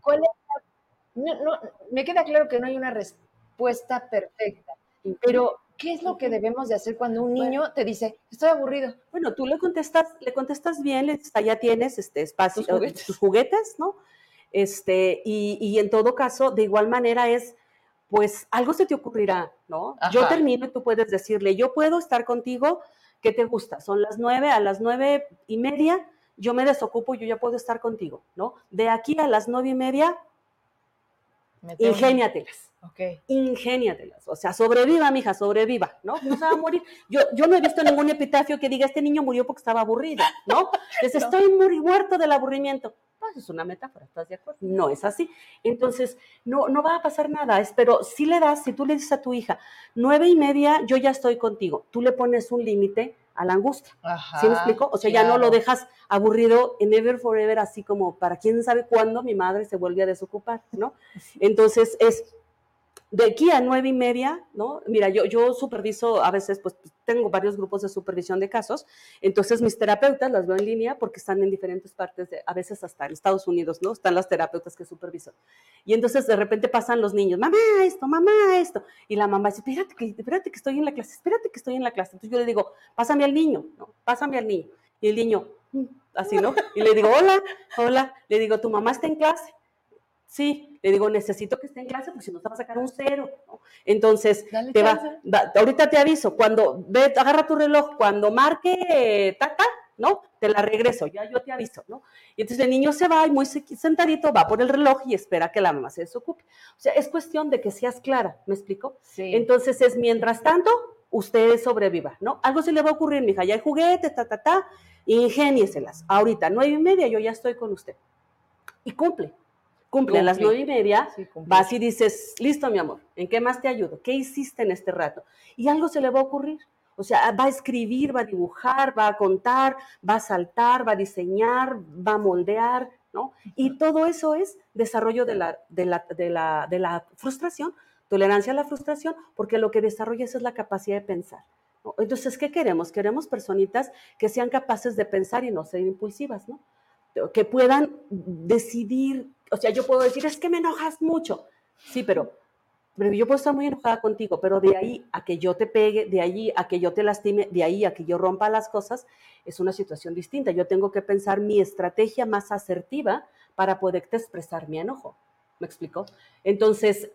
Speaker 1: ¿Cuál es la- no, no, me queda claro que no hay una respuesta perfecta, pero ¿qué es lo que debemos de hacer cuando un niño te dice, estoy aburrido?
Speaker 2: Bueno, tú le contestas, le contestas bien, le dices, ya tienes este espacio,
Speaker 1: Tus juguetes.
Speaker 2: tus juguetes, ¿no? Este, y, y en todo caso, de igual manera es, pues algo se te ocurrirá, ¿no? Yo termino y tú puedes decirle, yo puedo estar contigo, ¿qué te gusta? Son las nueve, a las nueve y media, yo me desocupo, yo ya puedo estar contigo, ¿no? De aquí a las nueve y media, ingéniatelas
Speaker 1: Ok.
Speaker 2: ingéniatelas, o sea, sobreviva, mija, sobreviva, ¿no? No se va a morir. Yo, yo no he visto ningún epitafio que diga, este niño murió porque estaba aburrido, ¿no? Dice, estoy muri- muerto del aburrimiento. Es una metáfora, ¿estás de acuerdo? No es así. Entonces, no, no va a pasar nada, es, pero si le das, si tú le dices a tu hija, nueve y media, yo ya estoy contigo, tú le pones un límite a la angustia.
Speaker 1: Ajá,
Speaker 2: ¿Sí me explico? O sea, ya no lo dejas aburrido en ever forever, así como para quién sabe cuándo mi madre se vuelve a desocupar, ¿no? Entonces es de aquí a nueve y media, ¿no? Mira, yo, superviso a veces, pues tengo varios grupos de supervisión de casos, entonces mis terapeutas las veo en línea porque están en diferentes partes, a veces hasta en Estados Unidos, ¿no? Están las terapeutas que superviso. Y entonces de repente pasan los niños, mamá esto, mamá esto, y la mamá dice, espérate que, espérate que estoy en la clase, espérate que estoy en la clase. Entonces yo le digo, pásame al niño, ¿no? Pásame al niño. Y el niño, "Mm", así, ¿no? Y le digo, hola, hola, le digo, ¿tu mamá está en clase? Sí, le digo, necesito que esté en clase porque si no te va a sacar un cero. ¿no? Entonces,
Speaker 1: Dale
Speaker 2: te va, da- ahorita te aviso, cuando ve, agarra tu reloj, cuando marque tata, ¿no? Te la regreso, ya yo te aviso, ¿no? Y entonces el niño se va y muy se- sentadito va por el reloj y espera que la mamá se desocupe. O sea, es cuestión de que seas clara, ¿me explico?
Speaker 1: Sí.
Speaker 2: Entonces es mientras tanto, usted sobreviva, ¿no? Algo se le va a ocurrir, mija, ya hay juguetes, ta, ta, ta, ingénieselas. Ahorita, nueve y media, yo ya estoy con usted. Y cumple. Cumple a las nueve y media,
Speaker 1: Sí,
Speaker 2: vas y dices, listo, mi amor, ¿en qué más te ayudo? ¿Qué hiciste en este rato? Y algo se le va a ocurrir. O sea, va a escribir, va a dibujar, va a contar, va a saltar, va a diseñar, va a moldear, ¿no? Y todo eso es desarrollo de la, de la, de la, de la frustración, tolerancia a la frustración, porque lo que desarrollas es la capacidad de pensar. ¿no? Entonces, ¿qué queremos? Queremos personitas que sean capaces de pensar y no ser impulsivas, ¿no? Que puedan decidir, o sea, yo puedo decir, es que me enojas mucho, sí, pero, pero yo puedo estar muy enojada contigo, pero de ahí a que yo te pegue, de ahí a que yo te lastime, de ahí a que yo rompa las cosas, es una situación distinta. Yo tengo que pensar mi estrategia más asertiva para poderte expresar mi enojo. ¿Me explico? Entonces,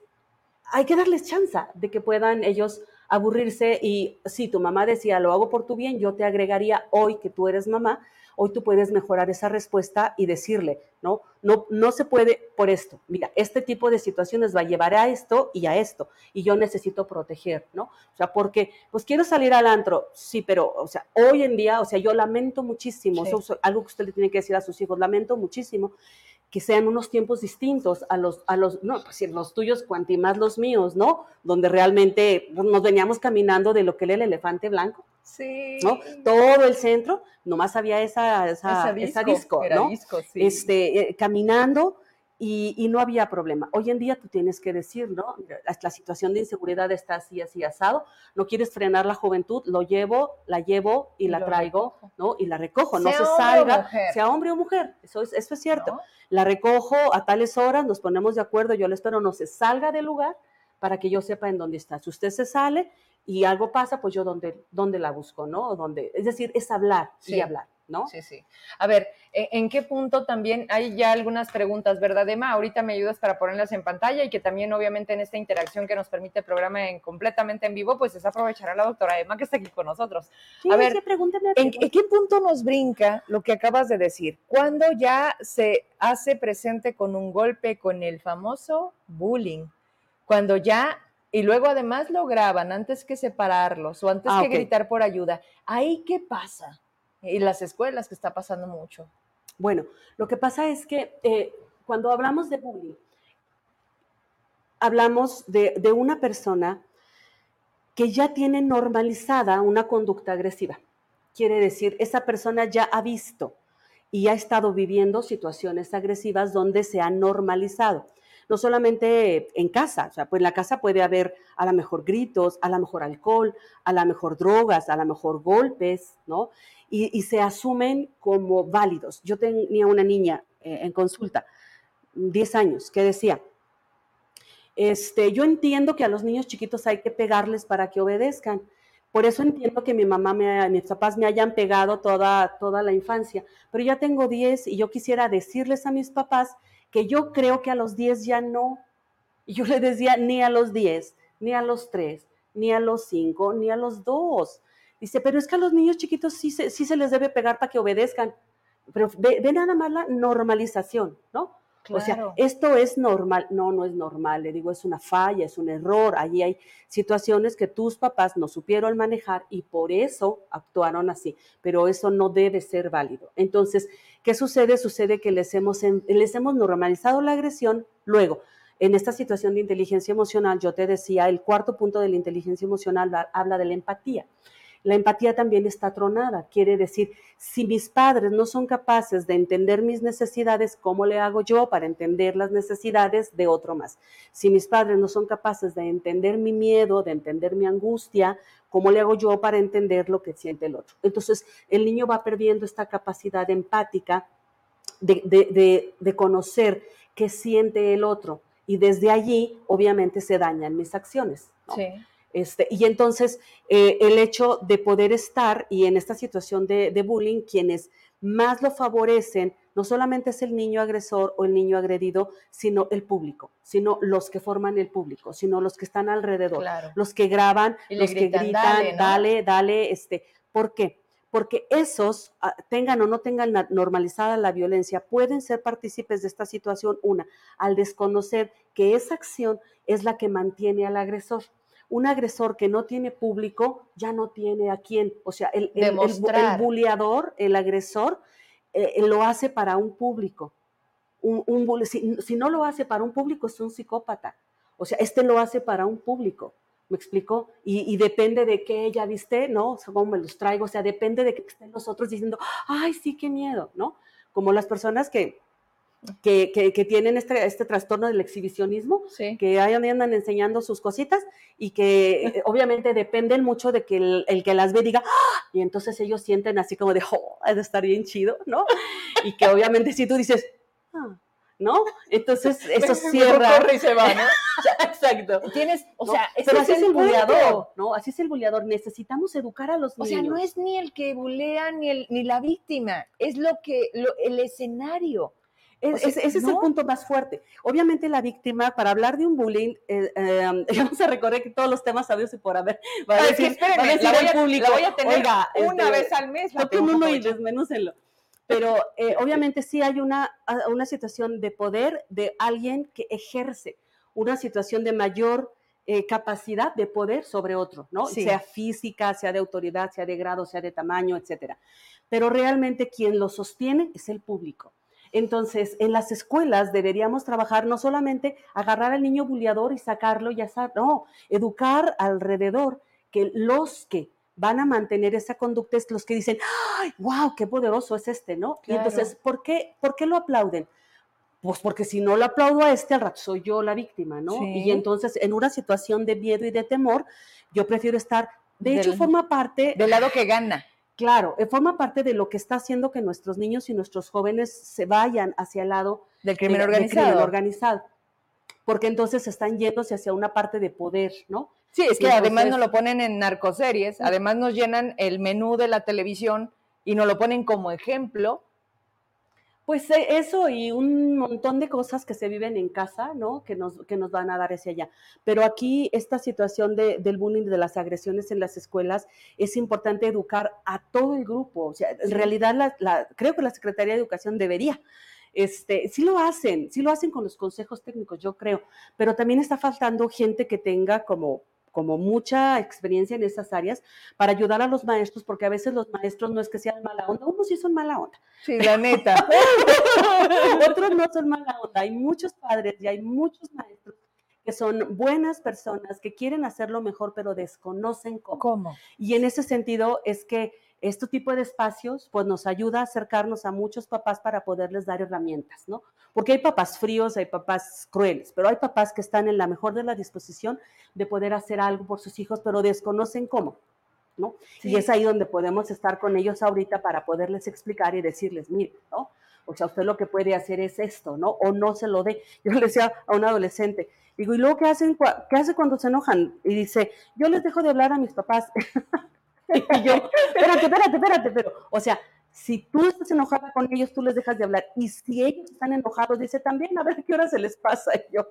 Speaker 2: hay que darles chance de que puedan ellos aburrirse y si tu mamá decía, lo hago por tu bien, yo te agregaría hoy que tú eres mamá, hoy tú puedes mejorar esa respuesta y decirle, ¿no? No, no se puede por esto. Mira, este tipo de situaciones va a llevar a esto y a esto, y yo necesito proteger, ¿no? O sea, porque, pues quiero salir al antro, sí, pero, o sea, hoy en día, o sea, yo lamento muchísimo, eso es algo que usted le tiene que decir a sus hijos, lamento muchísimo que sean unos tiempos distintos a los, a los, no, pues los tuyos, cuanti más los míos, ¿no? Donde realmente nos veníamos caminando de lo que era el elefante blanco.
Speaker 1: Sí.
Speaker 2: ¿no? Todo el centro, nomás había esa, esa, disco, ¿no? este, eh, caminando y, y, no había problema. Hoy en día tú tienes que decir, ¿no? La, situación de inseguridad está así, así asado. No quieres frenar la juventud, lo llevo, la llevo y, la traigo, ¿no? Y la recojo, no se salga, sea hombre o mujer, eso es, eso es cierto. La recojo a tales horas, nos ponemos de acuerdo, yo le espero no se salga del lugar para que yo sepa en dónde está. Si usted se sale, y algo pasa, pues yo dónde, dónde la busco, ¿no? Dónde, es decir, es hablar y hablar, ¿no?
Speaker 1: Sí, sí. A ver, ¿en qué punto también hay ya algunas preguntas, verdad, Emma? Ahorita me ayudas para ponerlas en pantalla y que también obviamente en esta interacción que nos permite el programa en, completamente en vivo, pues es aprovechar a la doctora Emma que está aquí con nosotros.
Speaker 2: a ver, pregúntame.
Speaker 1: ¿en, ¿en qué punto nos brinca lo que acabas de decir? ¿Cuándo ya se hace presente con un golpe con el famoso bullying? Cuando ya y luego además lo graban antes que separarlos o antes ah, que gritar por ayuda. ¿Ahí qué pasa? En las escuelas que está pasando mucho.
Speaker 2: Bueno, lo que pasa es que eh, cuando hablamos de bullying, hablamos de, de una persona que ya tiene normalizada una conducta agresiva. Quiere decir, esa persona ya ha visto y ha estado viviendo situaciones agresivas donde se ha normalizado no solamente en casa, o sea, pues en la casa puede haber a lo mejor gritos, a lo mejor alcohol, a lo mejor drogas, a lo mejor golpes, ¿no? Y, se asumen como válidos. Yo tenía una niña eh, en consulta, 10 años, que decía, este, yo entiendo que a los niños chiquitos hay que pegarles para que obedezcan. Por eso entiendo que mi mamá, me, mis papás me hayan pegado toda, toda la infancia. Pero ya tengo 10 y yo quisiera decirles a mis papás que yo creo que a los 10 ya no. Y yo le decía, ni a los 10, ni a los 3, ni a los 5, ni a los 2. Dice, pero es que a los niños chiquitos sí se, sí se les debe pegar para que obedezcan. Pero ve, nada más la normalización, ¿no? O sea, esto es normal. No, no es normal. Le digo, es una falla, es un error. Allí hay situaciones que tus papás no supieron manejar y por eso actuaron así. Pero eso no debe ser válido. Entonces, ¿Qué sucede? Sucede que les hemos, les hemos normalizado la agresión. Luego, en esta situación de inteligencia emocional, yo te decía, el cuarto punto de la inteligencia emocional habla de la empatía. La empatía también está tronada, quiere decir, si mis padres no son capaces de entender mis necesidades, ¿cómo le hago yo para entender las necesidades de otro más? Si mis padres no son capaces de entender mi miedo, de entender mi angustia, ¿cómo le hago yo para entender lo que siente el otro? Entonces, el niño va perdiendo esta capacidad empática de, conocer qué siente el otro. Y desde allí, obviamente, se dañan mis acciones. Sí. Este, y entonces eh, el hecho de poder estar y en esta situación de, bullying, quienes más lo favorecen, no solamente es el niño agresor o el niño agredido, sino el público, sino los que forman el público, sino los que están alrededor, los que graban, los que gritan, dale, dale, dale, este, ¿por qué? Porque esos, ah, tengan o no tengan normalizada la violencia, pueden ser partícipes de esta situación, una, al desconocer que esa acción es la que mantiene al agresor un agresor que no tiene público ya no tiene a quién. O sea, el, el, el, buleador, el agresor, eh, lo hace para un público. Un, un si, no lo hace para un público, es un psicópata. O sea, este lo hace para un público. ¿Me explico? Y, depende de qué ella viste, ¿no? O sea, cómo me los traigo. O sea, depende de que estén los otros diciendo, ay, sí, qué miedo, ¿no? Como las personas que, que, que, tienen este, este trastorno del exhibicionismo, que andan enseñando sus cositas y que eh, obviamente dependen mucho de que el, que las ve diga, ¡Ah! y entonces ellos sienten así como de, oh, de estar bien chido, ¿no? Y que obviamente si tú dices, ah", ¿no? Entonces eso cierra.
Speaker 1: Corre y se va, ¿no?
Speaker 2: Exacto.
Speaker 1: Tienes, o sea,
Speaker 2: pero así es el buleador, ¿no? Así es el buleador. Necesitamos educar a los
Speaker 1: niños. O sea, no es ni el que bulea ni, el, ni la víctima, es lo que, lo, el escenario
Speaker 2: ese es el punto más fuerte. Obviamente la víctima, para hablar de un bullying, eh, eh, vamos a recorrer todos los temas sabios y por haber.
Speaker 1: Va a decir, que va a decir la, voy a, público, la voy a tener una este, vez al mes.
Speaker 2: Toquen uno y desmenúcenlo. Pero eh, obviamente sí hay una, una situación de poder de alguien que ejerce una situación de mayor eh, capacidad de poder sobre otro, ¿no? Sea física, sea de autoridad, sea de grado, sea de tamaño, etcétera. Pero realmente quien lo sostiene es el público. Entonces, en las escuelas deberíamos trabajar no solamente agarrar al niño bulliador y sacarlo y hacer, no, educar alrededor que los que van a mantener esa conducta es los que dicen, ¡ay, wow, qué poderoso es este, ¿no? Y entonces, ¿por qué, ¿por qué lo aplauden? Pues porque si no lo aplaudo a este, al rato soy yo la víctima, ¿no? Y entonces, en una situación de miedo y de temor, yo prefiero estar, de hecho, forma parte...
Speaker 1: Del lado que gana.
Speaker 2: Claro, eh, forma parte de lo que está haciendo que nuestros niños y nuestros jóvenes se vayan hacia el lado
Speaker 1: del crimen, organizado.
Speaker 2: organizado. Porque entonces están yéndose hacia una parte de poder, ¿no?
Speaker 1: Sí, es que además nos lo ponen en narcoseries, además nos llenan el menú de la televisión y nos lo ponen como ejemplo
Speaker 2: pues eh, eso y un montón de cosas que se viven en casa, ¿no? Que nos, que nos van a dar hacia allá. Pero aquí esta situación de, del bullying, de las agresiones en las escuelas, es importante educar a todo el grupo. O sea, en realidad la, creo que la Secretaría de Educación debería. Este, sí lo hacen, sí lo hacen con los consejos técnicos, yo creo, pero también está faltando gente que tenga como como mucha experiencia en esas áreas para ayudar a los maestros, porque a veces los maestros no es que sean mala onda, unos sí son mala onda.
Speaker 1: Sí, la neta.
Speaker 2: Otros no son mala onda. Hay muchos padres y hay muchos maestros que son buenas personas, que quieren hacerlo mejor, pero desconocen cómo.
Speaker 1: ¿Cómo?
Speaker 2: Y en ese sentido es que este tipo de espacios pues nos ayuda a acercarnos a muchos papás para poderles dar herramientas, ¿no? Porque hay papás fríos, hay papás crueles, pero hay papás que están en la mejor de la disposición de poder hacer algo por sus hijos, pero desconocen cómo, ¿no? Y es ahí donde podemos estar con ellos ahorita para poderles explicar y decirles, mire, ¿no? O sea, usted lo que puede hacer es esto, ¿no? O no se lo dé. Yo le decía a un adolescente, digo, ¿y luego qué hacen? ¿Qué hace cuando se enojan? Y dice, yo les dejo de hablar a mis papás. y yo, espérate, espérate, espérate, pero, o sea, si tú estás enojada con ellos, tú les dejas de hablar. Y si ellos están enojados, dice también, a ver qué hora se les pasa. Y yo,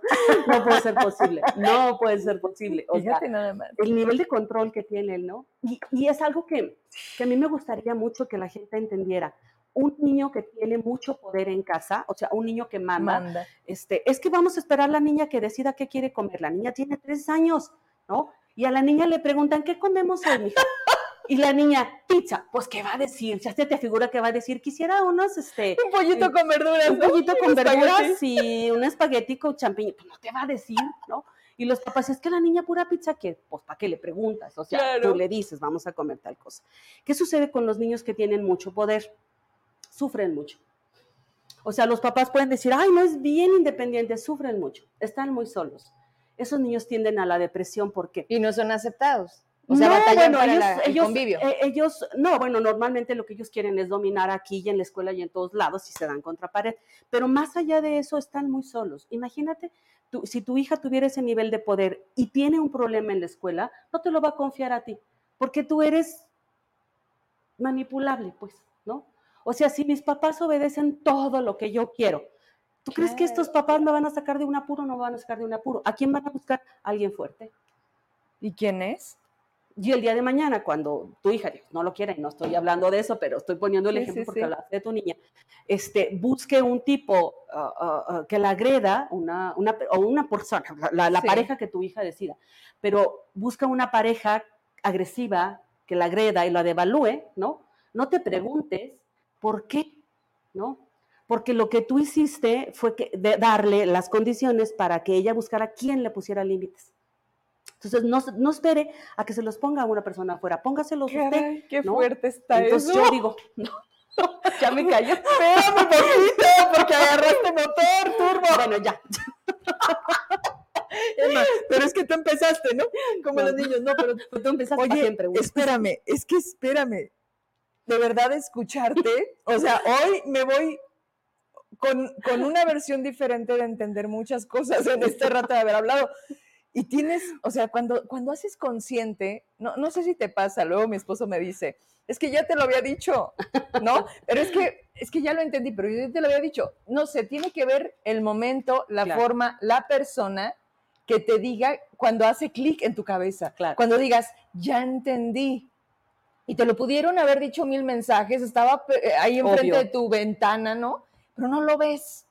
Speaker 2: no puede ser posible, no puede ser posible. O sea, nada más. El nivel de control que tiene él, ¿no? Y, y es algo que, que, a mí me gustaría mucho que la gente entendiera. Un niño que tiene mucho poder en casa, o sea, un niño que manda, Manda. Este, es que vamos a esperar a la niña que decida qué quiere comer. La niña tiene tres años, ¿no? Y a la niña le preguntan, ¿qué comemos hoy, mija? Y la niña, pizza, pues ¿qué va a decir? Ya se te figura que va a decir, quisiera unos, este...
Speaker 1: Un pollito eh, con verduras,
Speaker 2: Un pollito con verduras y un espagueti con champiñón. Pues no te va a decir, ¿no? Y los papás, es que la niña pura pizza, que Pues ¿para qué le preguntas? O sea, tú le dices, vamos a comer tal cosa. ¿Qué sucede con los niños que tienen mucho poder? Sufren mucho. O sea, los papás pueden decir, ay, no es bien independiente, sufren mucho, están muy solos. Esos niños tienden a la depresión, ¿por qué?
Speaker 1: Y no son aceptados. O sea, no, bueno, ellos,
Speaker 2: ellos,
Speaker 1: convivio.
Speaker 2: Eh, ellos, no, bueno, normalmente lo que ellos quieren es dominar aquí y en la escuela y en todos lados y se dan contra pared. Pero más allá de eso, están muy solos. Imagínate, tú, si tu hija tuviera ese nivel de poder y tiene un problema en la escuela, no te lo va a confiar a ti, porque tú eres manipulable, pues, ¿no? O sea, si mis papás obedecen todo lo que yo quiero, ¿tú crees que estos papás me van a sacar de un apuro o no me van a sacar de un apuro? ¿A quién van a buscar? alguien fuerte.
Speaker 1: ¿Y quién es?
Speaker 2: Y el día de mañana, cuando tu hija, no lo quiere, no estoy hablando de eso, pero estoy poniendo el ejemplo porque sí. de tu niña, este, busque un tipo uh, uh, que la agreda, una, una, o una persona, la, la pareja que tu hija decida, pero busca una pareja agresiva que la agreda y la devalúe, ¿no? No te preguntes por qué, ¿no? Porque lo que tú hiciste fue que, de darle las condiciones para que ella buscara quién le pusiera límites. Entonces, no, no, espere a que se los ponga una persona afuera, póngaselos usted.
Speaker 1: Qué fuerte está
Speaker 2: Entonces,
Speaker 1: eso.
Speaker 2: yo digo, no, ya me cayó.
Speaker 1: Espérame poquito, porque agarraste motor, turbo.
Speaker 2: Bueno, ya.
Speaker 1: Emma, pero es que tú empezaste, ¿no? Como
Speaker 2: no,
Speaker 1: los niños, no, pero
Speaker 2: tú empezaste
Speaker 1: Oye,
Speaker 2: siempre. Güey.
Speaker 1: espérame, es que espérame. De verdad, escucharte, o sea, hoy me voy con, con una versión diferente de entender muchas cosas en este rato de haber hablado. Y tienes, o sea, cuando, cuando haces consciente, no, no sé si te pasa, luego mi esposo me dice, es que ya te lo había dicho, ¿no? Pero es que, es que ya lo entendí, pero yo ya te lo había dicho. No sé, tiene que ver el momento, la
Speaker 2: Claro.
Speaker 1: forma, la persona que te diga cuando hace clic en tu cabeza.
Speaker 2: Claro.
Speaker 1: Cuando digas, ya entendí. Y te lo pudieron haber dicho mil mensajes, estaba eh, ahí enfrente
Speaker 2: Obvio.
Speaker 1: de tu ventana, ¿no? Pero no lo ves.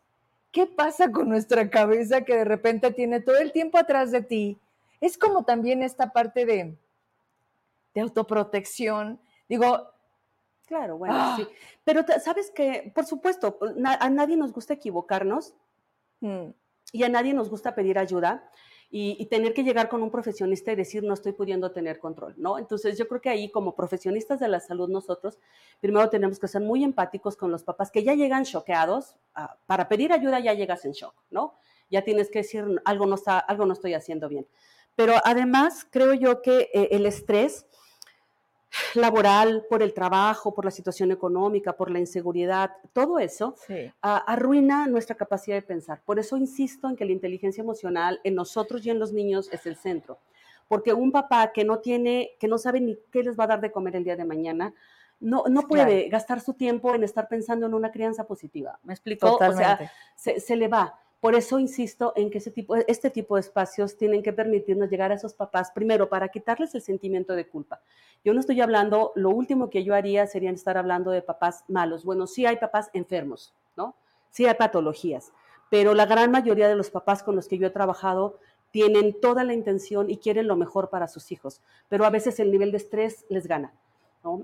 Speaker 1: ¿Qué pasa con nuestra cabeza que de repente tiene todo el tiempo atrás de ti? Es como también esta parte de, de autoprotección. Digo,
Speaker 2: Claro, bueno,
Speaker 1: Ah.
Speaker 2: sí. Pero sabes que, por supuesto, na- a nadie nos gusta equivocarnos
Speaker 1: mm,
Speaker 2: y a nadie nos gusta pedir ayuda y, tener que llegar con un profesionista y decir no estoy pudiendo tener control, ¿no? Entonces yo creo que ahí como profesionistas de la salud nosotros primero tenemos que ser muy empáticos con los papás que ya llegan choqueados, ah, para pedir ayuda ya llegas en shock, ¿no? Ya tienes que decir algo no, está, algo no estoy haciendo bien. Pero además creo yo que eh, el estrés laboral, por el trabajo, por la situación económica, por la inseguridad, todo eso
Speaker 1: sí.
Speaker 2: a- arruina nuestra capacidad de pensar. Por eso insisto en que la inteligencia emocional en nosotros y en los niños es el centro. Porque un papá que no tiene, que no sabe ni qué les va a dar de comer el día de mañana, no, no puede gastar su tiempo en estar pensando en una crianza positiva. ¿Me explico? O sea,
Speaker 1: Totalmente.
Speaker 2: se, se le va. Por eso insisto en que ese tipo, este tipo de espacios tienen que permitirnos llegar a esos papás, primero, para quitarles el sentimiento de culpa. Yo no estoy hablando, lo último que yo haría sería estar hablando de papás malos. Bueno, sí hay papás enfermos, ¿no? Sí hay patologías, pero la gran mayoría de los papás con los que yo he trabajado tienen toda la intención y quieren lo mejor para sus hijos, pero a veces el nivel de estrés les gana.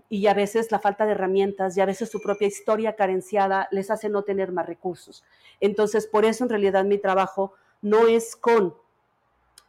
Speaker 2: Y a veces la falta de herramientas y a veces su propia historia carenciada les hace no tener más recursos. Entonces, por eso en realidad mi trabajo no es con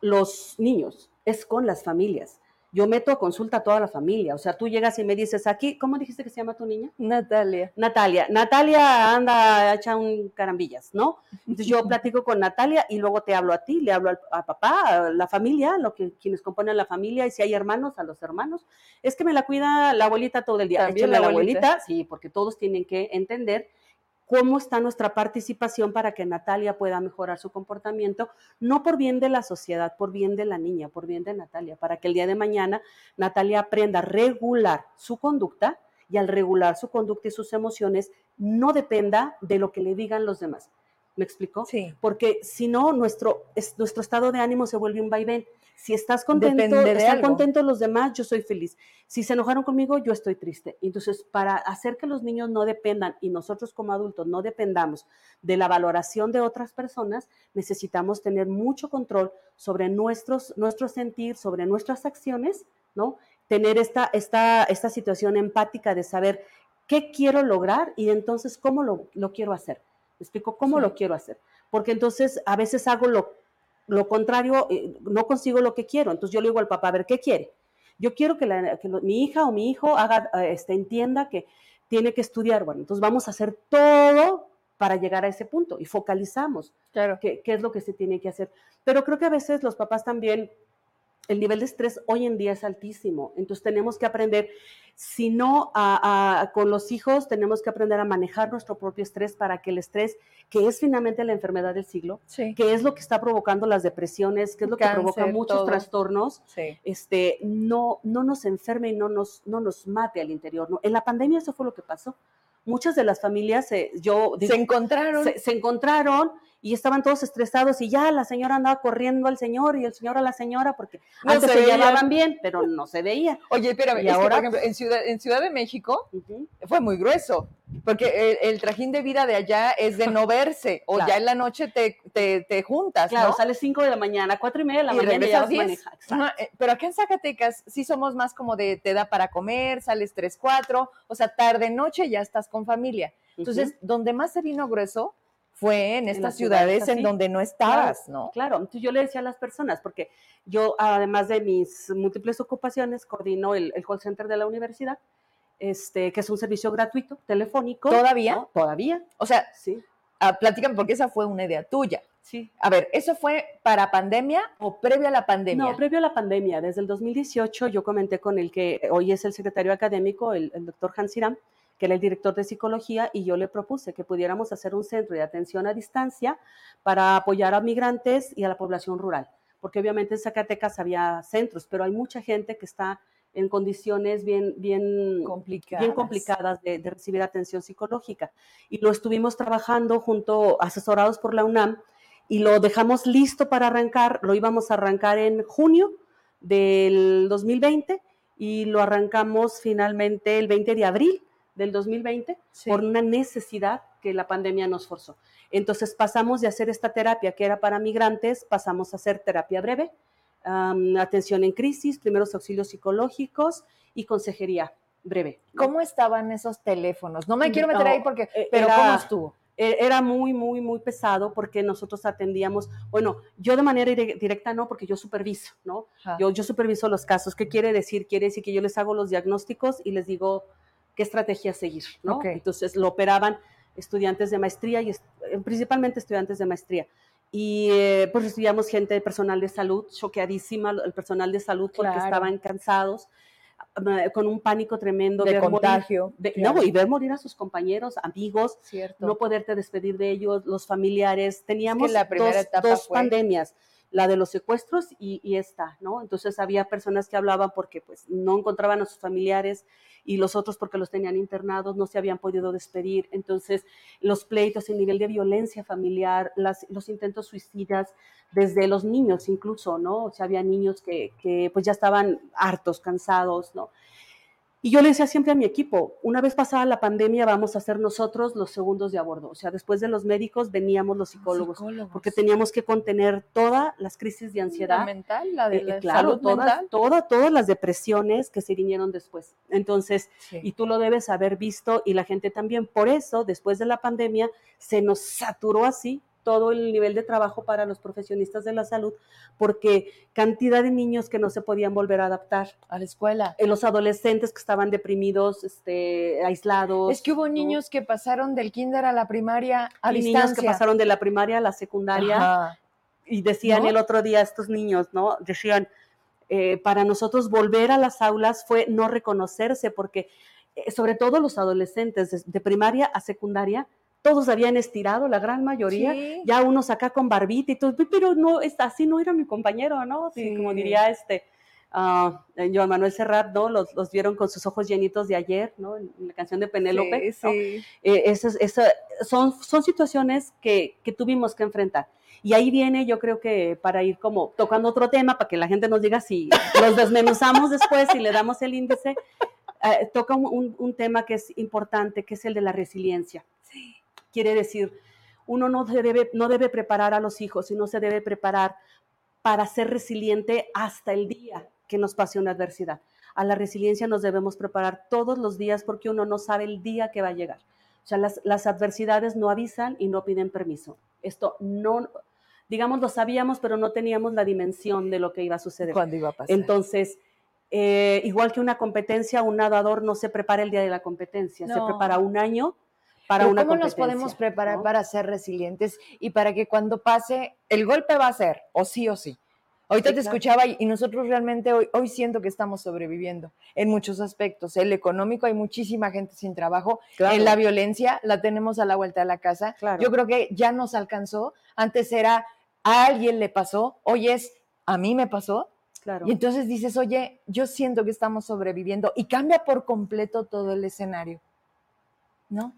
Speaker 2: los niños, es con las familias. Yo meto a consulta a toda la familia. O sea, tú llegas y me dices aquí, ¿cómo dijiste que se llama tu niña?
Speaker 1: Natalia.
Speaker 2: Natalia. Natalia anda hecha un carambillas, ¿no? Entonces yo platico con Natalia y luego te hablo a ti, le hablo a papá, a la familia, lo que, quienes componen la familia, y si hay hermanos, a los hermanos. Es que me la cuida la abuelita todo el día.
Speaker 1: También
Speaker 2: Échale a
Speaker 1: la abuelita,
Speaker 2: sí, porque todos tienen que entender cómo está nuestra participación para que Natalia pueda mejorar su comportamiento, no por bien de la sociedad, por bien de la niña, por bien de Natalia, para que el día de mañana Natalia aprenda a regular su conducta y al regular su conducta y sus emociones no dependa de lo que le digan los demás. ¿Me explico?
Speaker 1: Sí.
Speaker 2: Porque si no, nuestro, es- nuestro estado de ánimo se vuelve un vaivén. Si estás contento,
Speaker 1: de
Speaker 2: están
Speaker 1: algo.
Speaker 2: contentos los demás, yo soy feliz. Si se enojaron conmigo, yo estoy triste. Entonces, para hacer que los niños no dependan y nosotros como adultos no dependamos de la valoración de otras personas, necesitamos tener mucho control sobre nuestros, nuestro sentir, sobre nuestras acciones, ¿no? Tener esta, esta, esta situación empática de saber qué quiero lograr y entonces cómo lo, lo quiero hacer. ¿Me explico? ¿Cómo
Speaker 1: Sí.
Speaker 2: lo quiero hacer? Porque entonces a veces hago lo, lo contrario, eh, no consigo lo que quiero. Entonces yo le digo al papá, a ver, ¿qué quiere? Yo quiero que, la- que lo- mi hija o mi hijo haga, eh, este, entienda que tiene que estudiar. Bueno, entonces vamos a hacer todo para llegar a ese punto y focalizamos
Speaker 1: Claro.
Speaker 2: qué, qué es lo que se tiene que hacer. Pero creo que a veces los papás también, el nivel de estrés hoy en día es altísimo. Entonces tenemos que aprender, si no a- a- con los hijos, tenemos que aprender a manejar nuestro propio estrés para que el estrés, que es finalmente la enfermedad del siglo,
Speaker 1: Sí.
Speaker 2: que es lo que está provocando las depresiones, que es lo que provoca
Speaker 1: Cáncer,
Speaker 2: muchos
Speaker 1: todo.
Speaker 2: trastornos,
Speaker 1: Sí.
Speaker 2: este, no, no nos enferme y no nos, no nos mate al interior. ¿no? En la pandemia eso fue lo que pasó. Muchas de las familias, eh, yo digo,
Speaker 1: Se encontraron.
Speaker 2: se, se encontraron y estaban todos estresados y ya la señora andaba corriendo al señor y el señor a la señora porque
Speaker 1: No
Speaker 2: antes
Speaker 1: se
Speaker 2: se, llevaban bien, pero no se veía.
Speaker 1: Oye, espérame,
Speaker 2: Y
Speaker 1: es que,
Speaker 2: ahora-
Speaker 1: por ejemplo, en Ciudad, en Ciudad de México
Speaker 2: Ujú.
Speaker 1: fue muy grueso, porque el, el trajín de vida de allá es de no verse, o
Speaker 2: Claro.
Speaker 1: ya en la noche te, te, te juntas,
Speaker 2: Claro,
Speaker 1: ¿no?
Speaker 2: sales 5 de la mañana, cuatro y media de la
Speaker 1: y
Speaker 2: mañana y ya vas
Speaker 1: 10.
Speaker 2: maneja-.
Speaker 1: Ajá, eh, Pero acá en Zacatecas sí somos más como de te da para comer, sales 3, 4, o sea, tarde, noche ya estás con familia. Entonces, donde más se vino grueso fue en estas ciudades,
Speaker 2: ciudades
Speaker 1: en donde no estabas, ¿no?
Speaker 2: Claro, entonces yo le decía a las personas, porque yo, además de mis múltiples ocupaciones, coordino el, el call center de la universidad, este, que es un servicio gratuito, telefónico.
Speaker 1: ¿Todavía?
Speaker 2: ¿no? Todavía,
Speaker 1: O sea,
Speaker 2: sí,
Speaker 1: ah, platícame, porque esa fue una idea tuya.
Speaker 2: sí.
Speaker 1: A ver, ¿eso fue para pandemia o previo a la pandemia?
Speaker 2: No, previo a la pandemia, desde el 2018 yo comenté con el que hoy es el secretario académico, el, el doctor Hans Iram, que era el director de psicología, y yo le propuse que pudiéramos hacer un centro de atención a distancia para apoyar a migrantes y a la población rural, porque obviamente en Zacatecas había centros, pero hay mucha gente que está en condiciones bien, bien complicadas, bien complicadas. de, de, recibir atención psicológica. Y lo estuvimos trabajando junto, asesorados por la UNAM, y lo dejamos listo para arrancar, lo íbamos a arrancar en junio del 2020 y lo arrancamos finalmente el 20 de abril del 2020 por una necesidad que la pandemia nos forzó. Entonces pasamos de hacer esta terapia que era para migrantes, pasamos a hacer terapia breve, atención en crisis, primeros auxilios psicológicos y consejería breve.
Speaker 3: ¿Cómo estaban esos teléfonos? No me quiero meter ahí porque, eh, pero ¿cómo estuvo?
Speaker 2: E, era muy, muy, muy pesado porque nosotros atendíamos, bueno, yo de manera directa no, porque yo superviso, ¿no? Yo, yo superviso los casos. ¿Qué quiere decir? Quiere decir que yo les hago los diagnósticos y les digo qué estrategia seguir, ¿no? Entonces lo operaban estudiantes de maestría y eh, principalmente estudiantes de maestría. Y eh, pues recibíamos gente, personal de salud, choqueadísima, el personal de salud porque estaban cansados con un pánico tremendo
Speaker 3: de contagio.
Speaker 2: No, y ver morir a sus compañeros, amigos, no poderte despedir de ellos, los familiares. Teníamos la dos, pandemias la de los secuestros y, esta, ¿no? Entonces había personas que hablaban porque pues no encontraban a sus familiares y los otros porque los tenían internados, no se habían podido despedir. Entonces los pleitos, el nivel de violencia familiar, las, los intentos suicidas, desde los niños incluso, ¿no? O sea, había niños que, que pues ya estaban hartos, cansados, ¿no? Y yo le decía siempre a mi equipo, una vez pasada la pandemia vamos a ser nosotros los segundos de abordo. O sea, después de los médicos veníamos los psicólogos, porque teníamos que contener todas las crisis de ansiedad.
Speaker 3: mental, la de
Speaker 2: eh, la claro, salud todas, mental. Todas, todas las depresiones que se vinieron después. Entonces, y tú lo debes haber visto y la gente también. Por eso, después de la pandemia, se nos saturó así todo el nivel de trabajo para los profesionistas de la salud, porque cantidad de niños que no se podían volver a adaptar.
Speaker 3: A la escuela,
Speaker 2: los adolescentes que estaban deprimidos, este, aislados.
Speaker 3: Es que hubo niños que pasaron del kinder a la primaria a
Speaker 2: y niños que pasaron de la primaria a la secundaria. Y decían el otro día estos niños, ¿no? Decían, eh, para nosotros volver a las aulas fue no reconocerse, porque eh, sobre todo los adolescentes de primaria a secundaria todos habían estirado, la gran mayoría, ya unos acá con barbita y todo, pero no, así no era mi compañero, ¿no? Como diría este, uh, Joan Manuel Serrat, ¿no? Los, los, vieron con sus ojos llenitos de ayer, ¿no? En, la canción de Penélope. Sí, eh, son, son situaciones que, que tuvimos que enfrentar. Y ahí viene, yo creo que para ir como tocando otro tema, para que la gente nos diga si los desmenuzamos después y le damos el índice, eh, toca un, un, tema que es importante, que es el de la resiliencia. Quiere decir, uno no debe, no debe preparar a los hijos, sino se debe preparar para ser resiliente hasta el día que nos pase una adversidad. A la resiliencia nos debemos preparar todos los días porque uno no sabe el día que va a llegar. O sea, las, las adversidades no avisan y no piden permiso. Esto no, digamos, lo sabíamos, pero no teníamos la dimensión de lo que iba a suceder.
Speaker 3: ¿Cuándo iba a pasar?
Speaker 2: Entonces, eh, igual que una competencia, un nadador no se prepara el día de la competencia, se prepara un año para una
Speaker 3: ¿Cómo nos podemos preparar para ser resilientes y para que cuando pase, el golpe va a ser, o sí o sí? Ahorita te escuchaba y, nosotros realmente hoy, hoy siento que estamos sobreviviendo en muchos aspectos. El económico, hay muchísima gente sin trabajo. En la violencia, la tenemos a la vuelta de la casa. Yo creo que ya nos alcanzó. Antes era, a alguien le pasó, hoy es, a mí me pasó. Claro. Y entonces dices, oye, yo siento que estamos sobreviviendo y cambia por completo todo el escenario. ¿No?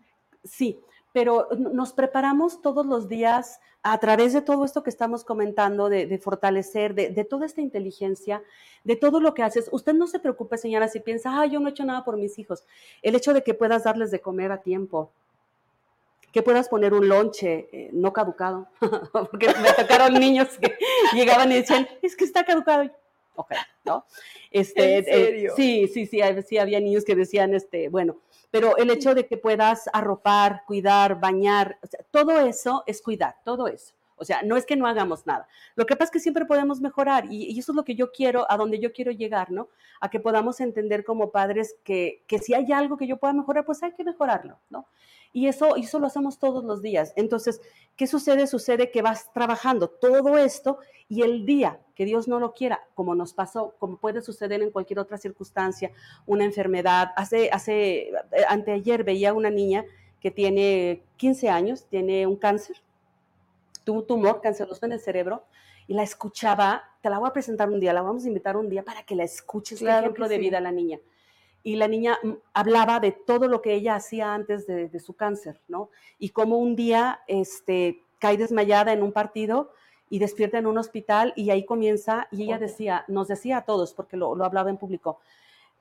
Speaker 2: Sí, pero nos preparamos todos los días a través de todo esto que estamos comentando, de, fortalecer, de, toda esta inteligencia, de todo lo que haces. Usted no se preocupe, señora, si piensa, ah, yo no he hecho nada por mis hijos. El hecho de que puedas darles de comer a tiempo, que puedas poner un lonche eh, no caducado, porque me tocaron niños que llegaban y decían, es que está caducado. Ok, ¿no? Este,
Speaker 3: ¿En serio?
Speaker 2: sí, sí, sí, sí, había niños que decían, este, bueno, pero el hecho de que puedas arropar, cuidar, bañar, todo eso es cuidar, todo eso. O sea, no es que no hagamos nada. Lo que pasa es que siempre podemos mejorar y, eso es lo que yo quiero, a donde yo quiero llegar, ¿no? A que podamos entender como padres que, que si hay algo que yo pueda mejorar, pues hay que mejorarlo, ¿no? Y eso, eso lo hacemos todos los días. Entonces, ¿qué sucede? Sucede que vas trabajando todo esto y el día que Dios no lo quiera, como nos pasó, como puede suceder en cualquier otra circunstancia, una enfermedad. Hace, hace, anteayer veía una niña que tiene 15 años, tiene un cáncer tuvo un tumor canceroso en el cerebro y la escuchaba, te la voy a presentar un día, la vamos a invitar un día para que la escuches, claro ejemplo de vida a la niña. Y la niña mm, hablaba de todo lo que ella hacía antes de, de su cáncer, ¿no? Y cómo un día este, cae desmayada en un partido y despierta en un hospital y ahí comienza, y ella decía, nos decía a todos, porque lo, lo hablaba en público,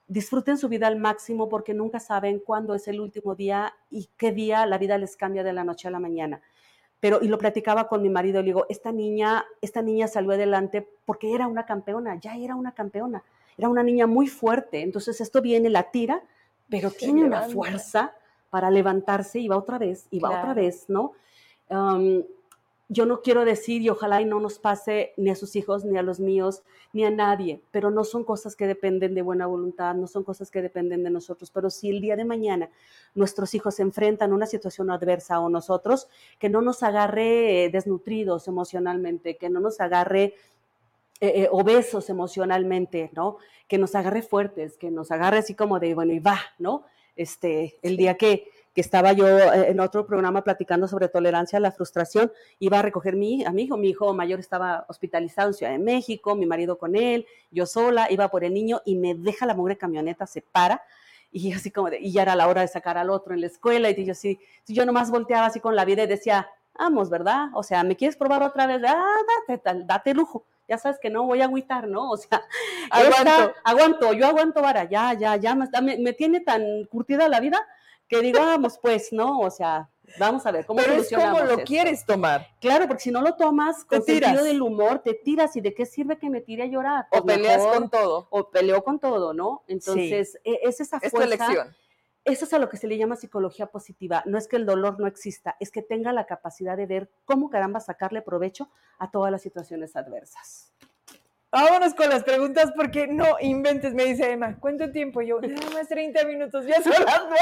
Speaker 2: disfruten su vida al máximo porque nunca saben cuándo es el último día y qué día la vida les cambia de la noche a la mañana. Pero, y lo platicaba con mi marido, le digo, esta niña, esta niña salió adelante porque era una campeona, ya era una campeona, era una niña muy fuerte. Entonces esto viene, la tira, pero tiene una fuerza para levantarse y va otra vez, y va otra vez, ¿no? Um, yo no quiero decir, y ojalá y no nos pase ni a sus hijos, ni a los míos, ni a nadie, pero no son cosas que dependen de buena voluntad, no son cosas que dependen de nosotros, pero si el día de mañana nuestros hijos se enfrentan a una situación adversa o nosotros, que no nos agarre eh, desnutridos emocionalmente, que no nos agarre eh, eh, obesos emocionalmente, ¿no? Que nos agarre fuertes, que nos agarre así como de, bueno, y va, ¿no? Este, el día que que estaba yo eh, en otro programa platicando sobre tolerancia a la frustración, iba a recoger mi, a mi hijo, mi hijo mayor estaba hospitalizado en Ciudad de México, mi marido con él, yo sola, iba por el niño y me deja la mugre camioneta, se para, y así como de, y ya era la hora de sacar al otro en la escuela, y yo sí, yo nomás volteaba así con la vida y decía, vamos, ¿verdad? O sea, ¿me quieres probar otra vez? Ah, date, date lujo ya sabes que no voy a agüitar, ¿no? O sea, aguanto, aguanto yo aguanto vara, ya, ya, ya, me, me, tiene tan curtida la vida que digamos, pues, ¿no? O sea, vamos a ver cómo
Speaker 1: Pero es como lo quieres tomar.
Speaker 2: Claro, porque si no lo tomas con sentido del humor, te tiras y de qué sirve que me tire a llorar.
Speaker 1: o pues peleas con todo.
Speaker 2: O peleo con todo, ¿no? Entonces, e, es esa fuerza. Es elección. Eso es a lo que se le llama psicología positiva. No es que el dolor no exista, es que tenga la capacidad de ver cómo caramba sacarle provecho a todas las situaciones adversas.
Speaker 1: Vámonos con las preguntas porque no inventes, me dice Emma. ¿Cuánto tiempo? Yo, nada más 30 minutos, ya son las 9.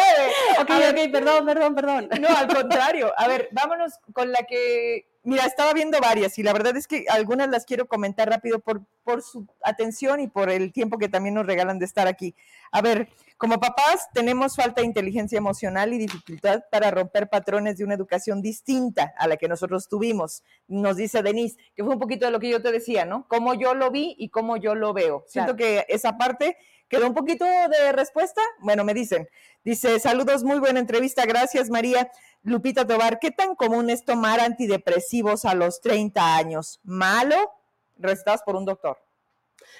Speaker 2: Ok, ok, perdón, perdón, perdón.
Speaker 1: No, al contrario. A ver, vámonos con la que Mira, estaba viendo varias y la verdad es que algunas las quiero comentar rápido por, por su atención y por el tiempo que también nos regalan de estar aquí. A ver, como papás tenemos falta de inteligencia emocional y dificultad para romper patrones de una educación distinta a la que nosotros tuvimos. Nos dice Denise, que fue un poquito de lo que yo te decía, ¿no? Cómo yo lo vi y cómo yo lo veo. Siento que esa parte quedó un poquito de respuesta. Bueno, me dicen. Dice, saludos, muy buena entrevista. Gracias, María. Lupita Tobar, ¿qué tan común es tomar antidepresivos a los 30 años? ¿Malo? Recetados por un doctor.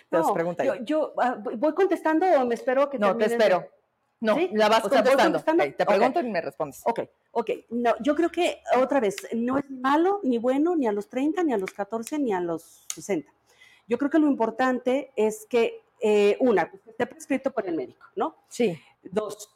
Speaker 2: Te no, pregunta yo, yo ah, voy contestando o me espero que
Speaker 1: No, te espero. No, la vas contestando. te pregunto y me respondes.
Speaker 2: Ok, ok. No, yo creo que, otra vez, no es malo ni bueno ni a los 30, ni a los 14, ni a los 60. Yo creo que lo importante es que, eh, una, esté prescrito por el médico, ¿no?
Speaker 1: Sí.
Speaker 2: Dos,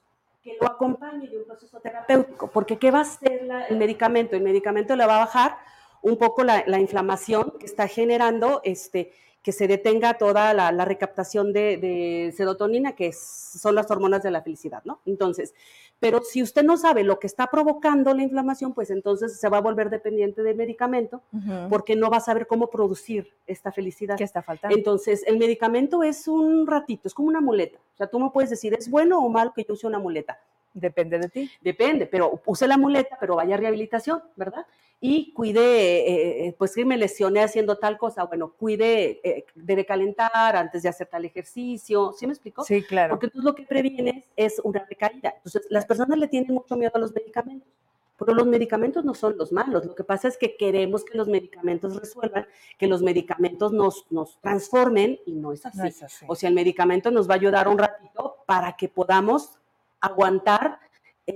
Speaker 2: que lo acompañe de un proceso terapéutico, porque ¿qué va a hacer el medicamento? El medicamento le va a bajar un poco la, inflamación que está generando, este, que se detenga toda la, recaptación de, de, serotonina, que son las hormonas de la felicidad, ¿no? Entonces, pero si usted no sabe lo que está provocando la inflamación, pues entonces se va a volver dependiente del medicamento porque no va a saber cómo producir esta felicidad.
Speaker 1: ¿Qué está faltando?
Speaker 2: Entonces, el medicamento es un ratito, es como una muleta. O sea, tú no puedes decir, ¿es bueno o malo que yo use una muleta?
Speaker 1: Depende de ti.
Speaker 2: Depende, pero use la muleta, pero vaya a rehabilitación, ¿verdad? y cuide, eh, eh, pues que me lesioné haciendo tal cosa, bueno, cuide eh, de calentar antes de hacer tal ejercicio, ¿sí me explico?
Speaker 1: Sí, claro.
Speaker 2: Porque tú lo que previenes es una recaída. Entonces, las personas le tienen mucho miedo a los medicamentos, pero los medicamentos no son los malos. Lo que pasa es que queremos que los medicamentos resuelvan, que los medicamentos nos, nos transformen y no es, así. no es así. O sea, el medicamento nos va a ayudar un ratito para que podamos aguantar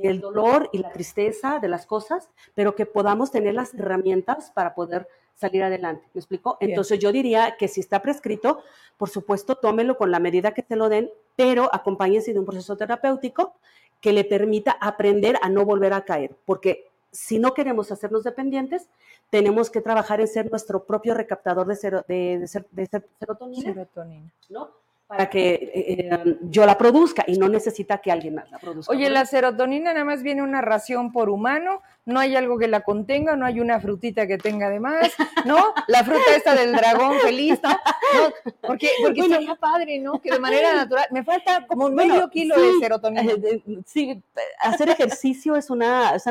Speaker 2: el dolor y la tristeza de las cosas, pero que podamos tener las herramientas para poder salir adelante. ¿Me explico? Entonces yo diría que si está prescrito, por supuesto, tómelo con la medida que te lo den, pero acompáñese de un proceso terapéutico que le permita aprender a no volver a caer, porque si no queremos hacernos dependientes, tenemos que trabajar en ser nuestro propio recaptador de, de, de serotonina,
Speaker 1: serotonina.
Speaker 2: ¿no? Para que eh, eh, yo la produzca y no necesita que alguien más la produzca.
Speaker 1: Oye, la serotonina nada más viene una ración por humano, no hay algo que la contenga, no hay una frutita que tenga de más, ¿no? La fruta esta del dragón feliz, ¿no? porque porque sería padre, ¿no? Que de manera natural, me falta como medio kilo de serotonina.
Speaker 2: Eh, sí, hacer ejercicio es, una, es,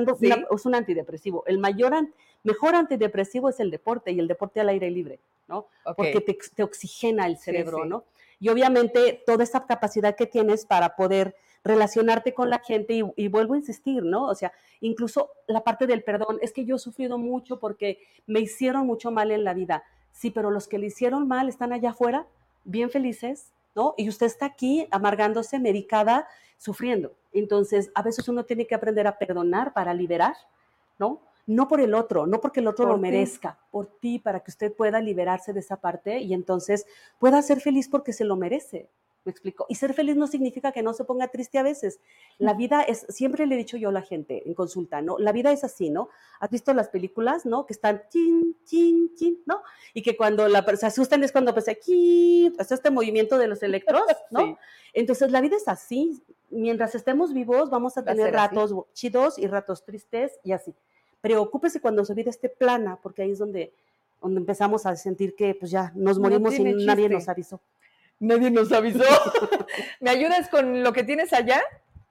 Speaker 2: un antidepresivo. El mayor, mejor antidepresivo es el deporte y el deporte al aire libre, ¿no? Porque te, oxigena el cerebro, ¿no? Y obviamente toda esa capacidad que tienes para poder relacionarte con la gente y, vuelvo a insistir, ¿no? O sea, incluso la parte del perdón, es que yo he sufrido mucho porque me hicieron mucho mal en la vida. Sí, pero los que le hicieron mal están allá afuera, bien felices, ¿no? Y usted está aquí amargándose, medicada, sufriendo. Entonces, a veces uno tiene que aprender a perdonar para liberar, ¿no? No por el otro, no porque el otro lo merezca, por ti, para que usted pueda liberarse de esa parte y entonces pueda ser feliz porque se lo merece. ¿Me explico? Y ser feliz no significa que no se ponga triste a veces. La vida es, siempre le he dicho yo a la gente en consulta, ¿no? La vida es así, ¿no? ¿Has visto las películas, ¿no? Que están chin, chin, chin, ¿no? Y que cuando la, se asustan es cuando pasa aquí, hace este movimiento de los electros, ¿no? Entonces la vida es así. Mientras estemos vivos vamos a tener ratos chidos y ratos tristes y así. Preocúpese cuando su vida esté plana, porque ahí es donde, donde empezamos a sentir que pues ya nos morimos y nadie nos avisó.
Speaker 1: Nadie nos avisó. ¿Me ayudas con lo que tienes allá?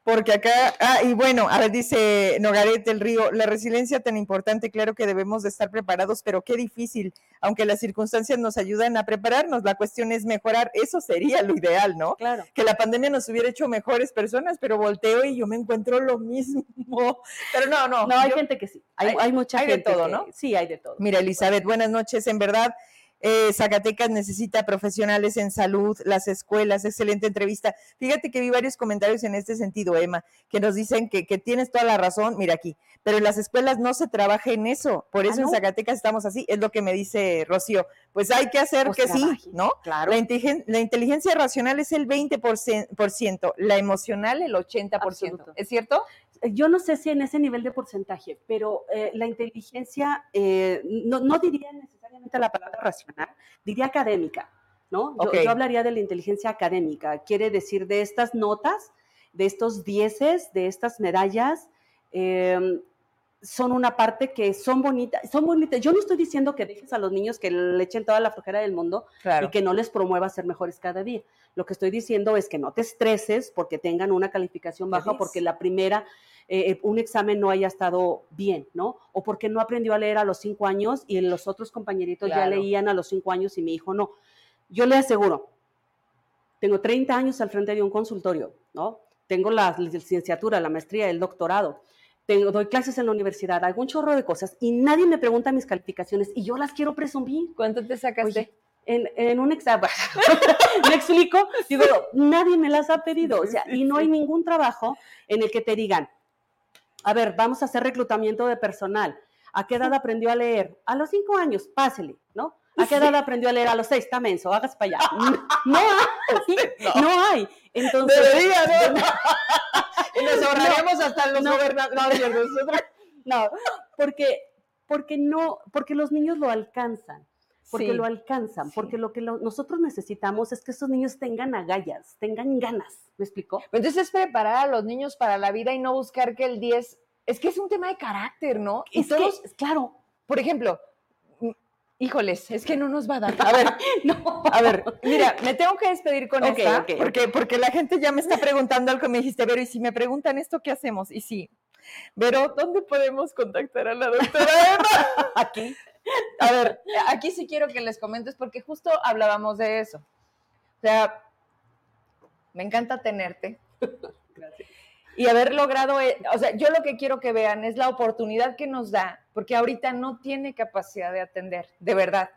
Speaker 1: Porque acá, ah, y bueno, a ver, dice Nogaret del Río, la resiliencia tan importante, claro que debemos de estar preparados, pero qué difícil, aunque las circunstancias nos ayudan a prepararnos, la cuestión es mejorar, eso sería lo ideal, ¿no?
Speaker 2: Claro.
Speaker 1: Que la pandemia nos hubiera hecho mejores personas, pero volteo y yo me encuentro lo mismo. Pero no, no.
Speaker 2: No, hay gente que sí, hay, hay, mucha
Speaker 1: hay
Speaker 2: gente.
Speaker 1: de todo, ¿no?
Speaker 2: Sí, hay de todo.
Speaker 1: Mira, Elizabeth, buenas noches, en verdad eh, Zacatecas necesita profesionales en salud, las escuelas, excelente entrevista. Fíjate que vi varios comentarios en este sentido, Emma, que nos dicen que, tienes toda la razón, mira aquí, pero en las escuelas no se trabaja en eso, por eso ah, en Zacatecas estamos así, es lo que me dice Rocío. Pues hay que hacer pues que sí, ¿no?
Speaker 2: Claro.
Speaker 1: La, inteligencia racional es el 20%, la emocional el 80%, ¿es cierto?
Speaker 2: Yo no sé si en ese nivel de porcentaje, pero eh, la inteligencia, eh, no, no diría necesariamente la palabra racional, diría académica, ¿no? Yo, hablaría de la inteligencia académica, quiere decir de estas notas, de estos dieces, de estas medallas, em, son una parte que son bonitas, son bonitas. Yo no estoy diciendo que dejes a los niños que le echen toda la flojera del mundo y que no les promueva ser mejores cada día. Lo que estoy diciendo es que no te estreses porque tengan una calificación baja, porque la primera eh, un examen no haya estado bien, ¿no? O porque no aprendió a leer a los cinco años y los otros compañeritos ya leían a los cinco años y mi hijo no. Yo le aseguro, tengo 30 años al frente de un consultorio, ¿no? Tengo la licenciatura, la maestría, el doctorado. Tengo, doy clases en la universidad, hago un chorro de cosas y nadie me pregunta mis calificaciones y yo las quiero presumir.
Speaker 1: ¿Cuánto te sacaste?
Speaker 2: en, un examen, ¿me explico? Digo, nadie me las ha pedido, o sea, y no hay ningún trabajo en el que te digan, a ver, vamos a hacer reclutamiento de personal. ¿A qué edad aprendió a leer? A los cinco años, pásele, ¿no? ¿A qué edad aprendió a leer? A los seis, está menso, hágase para allá. No, hay, no. hay. Entonces,
Speaker 1: Debería, ¿no? y nos ahorraremos hasta los gobernadores.
Speaker 2: No, porque, porque no, porque los niños lo alcanzan porque lo alcanzan, porque lo que nosotros necesitamos es que esos niños tengan agallas, tengan ganas, ¿me explico?
Speaker 1: Entonces es preparar a los niños para la vida y no buscar que el 10, es que es un tema de carácter, ¿no?
Speaker 2: Y todos, claro,
Speaker 1: por ejemplo, mm, híjoles, es que no nos va a dar. A ver, no. A ver, mira, me tengo que despedir con esta, porque, porque la gente ya me está preguntando algo que me dijiste, pero y si me preguntan esto, ¿qué hacemos? Y sí, pero ¿dónde podemos contactar a la doctora Emma?
Speaker 2: Aquí.
Speaker 1: A ver, aquí sí quiero que les comentes porque justo hablábamos de eso. O sea, me encanta tenerte. Gracias. Y haber logrado, eh, o sea, yo lo que quiero que vean es la oportunidad que nos da, porque ahorita no tiene capacidad de atender, de verdad.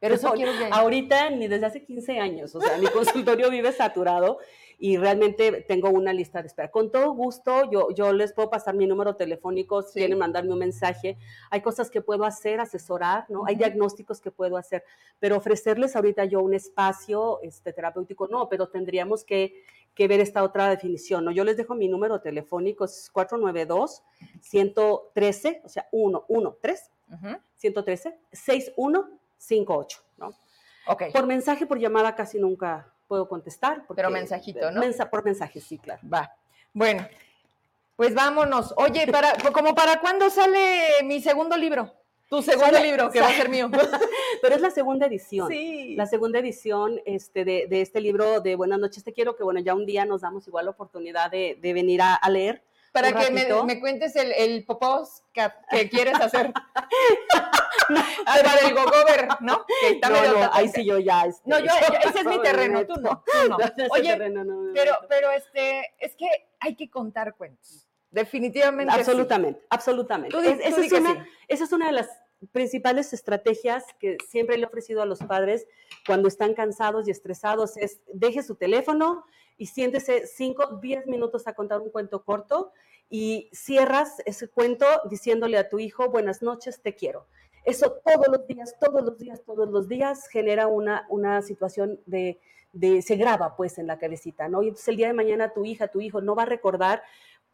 Speaker 2: Pero eso quiero que... Ahorita ni desde hace 15 años, o sea, mi consultorio vive saturado y realmente tengo una lista de espera. Con todo gusto, yo, yo les puedo pasar mi número telefónico si quieren mandarme un mensaje. Hay cosas que puedo hacer, asesorar, ¿no? Hay diagnósticos que puedo hacer, pero ofrecerles ahorita yo un espacio este, terapéutico, no, pero tendríamos que, que ver esta otra definición, ¿no? Yo les dejo mi número telefónico, es 492-113, o sea, 113, 113, 6158, ¿no?
Speaker 1: Okay.
Speaker 2: Por mensaje, por llamada casi nunca puedo contestar.
Speaker 1: Pero mensajito, ¿no?
Speaker 2: por mensaje, sí, claro.
Speaker 1: Va. Bueno, pues vámonos. Oye, para, como para cuándo sale mi segundo libro? Tu segundo libro, que va a ser mío.
Speaker 2: Pero es la segunda edición.
Speaker 1: Sí.
Speaker 2: La segunda edición este, de, de, este libro de Buenas noches, te quiero, que bueno, ya un día nos damos igual la oportunidad de, de venir a, leer
Speaker 1: para que me, cuentes el, el popos que, quieres hacer. ah, para el gogover, ¿no?
Speaker 2: Que está no, no, ahí sí yo ya.
Speaker 1: Este, no, yo, ese es mi terreno, tú no. Tú no. Oye, pero, pero este, es que hay que contar cuentos. Definitivamente.
Speaker 2: Absolutamente, absolutamente. esa, es una, esa es una de las principales estrategias que siempre le he ofrecido a los padres cuando están cansados y estresados es deje su teléfono y siéntese 5, 10 minutos a contar un cuento corto y cierras ese cuento diciéndole a tu hijo, buenas noches, te quiero. Eso todos los días, todos los días, todos los días genera una, una situación de, de, se graba pues en la cabecita, ¿no? Y entonces el día de mañana tu hija, tu hijo no va a recordar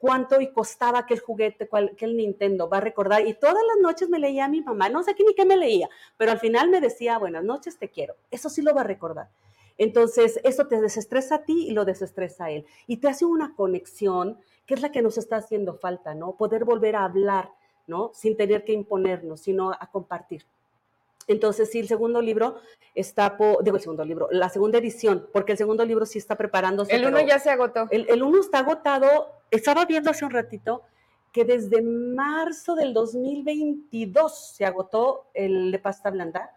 Speaker 2: cuánto y costaba aquel juguete, aquel Nintendo, va a recordar. Y todas las noches me leía a mi mamá, no sé ni qué me leía, pero al final me decía, buenas noches, te quiero. Eso sí lo va a recordar. Entonces, eso te desestresa a ti y lo desestresa a él. Y te hace una conexión que es la que nos está haciendo falta, ¿no? Poder volver a hablar, ¿no? Sin tener que imponernos, sino a compartir. Entonces, sí, el segundo libro está, digo el segundo libro, la segunda edición, porque el segundo libro sí está preparándose.
Speaker 1: El uno ya se agotó.
Speaker 2: El, el uno está agotado, estaba viendo hace un ratito que desde marzo del 2022 se agotó el de pasta blanda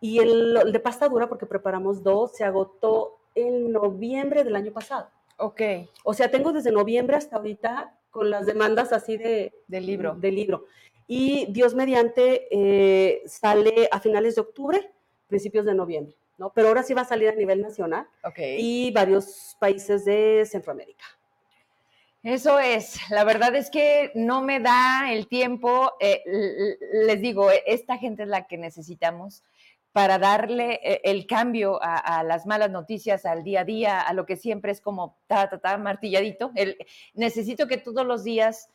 Speaker 2: y el, de pasta dura, porque preparamos dos, se agotó en noviembre del año pasado.
Speaker 1: Ok.
Speaker 2: O sea, tengo desde noviembre hasta ahorita con las demandas así de...
Speaker 1: Del libro.
Speaker 2: Del libro y Dios mediante eh, sale a finales de octubre, principios de noviembre, ¿no? Pero ahora sí va a salir a nivel nacional y varios países de Centroamérica.
Speaker 1: Eso es, la verdad es que no me da el tiempo, eh, les digo, esta gente es la que necesitamos para darle eh, el cambio a, las malas noticias, al día a día, a lo que siempre es como ta, ta, ta, martilladito. El, necesito que todos los días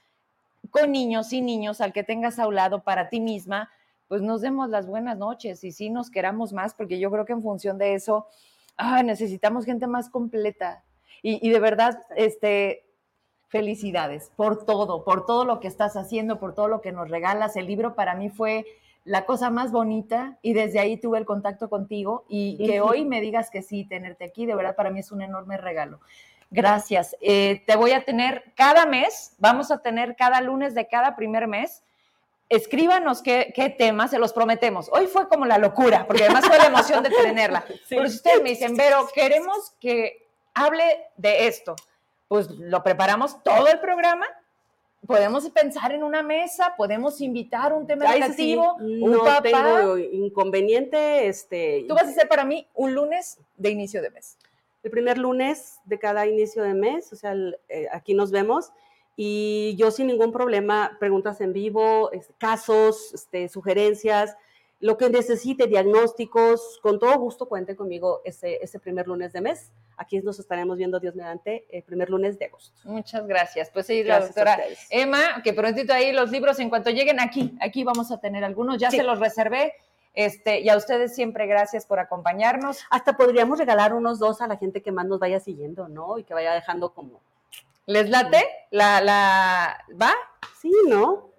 Speaker 1: con niños y niños, al que tengas a un lado para ti misma, pues nos demos las buenas noches y sí nos queramos más, porque yo creo que en función de eso, necesitamos gente más completa. Y, de verdad, este, felicidades por todo, por todo lo que estás haciendo, por todo lo que nos regalas. El libro para mí fue la cosa más bonita y desde ahí tuve el contacto contigo y que hoy me digas que sí, tenerte aquí, de verdad para mí es un enorme regalo. Gracias. Eh, te voy a tener cada mes, vamos a tener cada lunes de cada primer mes. Escríbanos qué, qué temas, se los prometemos. Hoy fue como la locura, porque además fue la emoción de tenerla. Pero si ustedes me dicen, Vero, queremos que hable de esto, pues lo preparamos todo el programa podemos pensar en una mesa, podemos invitar un tema educativo, un
Speaker 2: no tengo inconveniente, este.
Speaker 1: Tú vas a ser para mí un lunes de inicio de mes
Speaker 2: el primer lunes de cada inicio de mes, o sea, eh, aquí nos vemos y yo sin ningún problema, preguntas en vivo, casos, este, sugerencias, lo que necesite, diagnósticos, con todo gusto cuenten conmigo ese, ese primer lunes de mes. Aquí nos estaremos viendo, Dios mediante, el primer lunes de agosto.
Speaker 1: Muchas gracias. Pues sí, la doctora Emma, que prontito ahí los libros, en cuanto lleguen aquí, aquí vamos a tener algunos, ya se los reservé este, y a ustedes siempre gracias por acompañarnos.
Speaker 2: Hasta podríamos regalar unos dos a la gente que más nos vaya siguiendo, ¿no? Y que vaya dejando como.
Speaker 1: ¿Les late? ¿La, la, ¿Va?
Speaker 2: Sí, ¿no?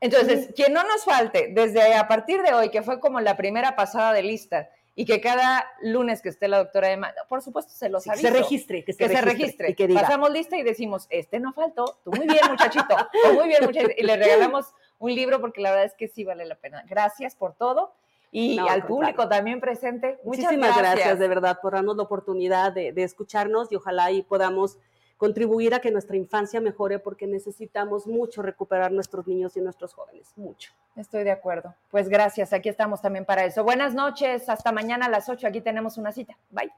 Speaker 1: Entonces, quien no nos falte, desde a partir de hoy, que fue como la primera pasada de lista, y que cada lunes que esté la doctora Emma, por supuesto se los aviso.
Speaker 2: Que se registre,
Speaker 1: que se registre. que Pasamos lista y decimos, este no faltó, tú muy bien muchachito, o muy bien muchachito, y le regalamos un libro porque la verdad es que sí vale la pena. Gracias por todo y al público también presente.
Speaker 2: Muchas Muchísimas gracias. de verdad por darnos la oportunidad de, de, escucharnos y ojalá y podamos contribuir a que nuestra infancia mejore porque necesitamos mucho recuperar nuestros niños y nuestros jóvenes, mucho.
Speaker 1: Estoy de acuerdo. Pues gracias, aquí estamos también para eso. Buenas noches, hasta mañana a las 8, aquí tenemos una cita. Bye.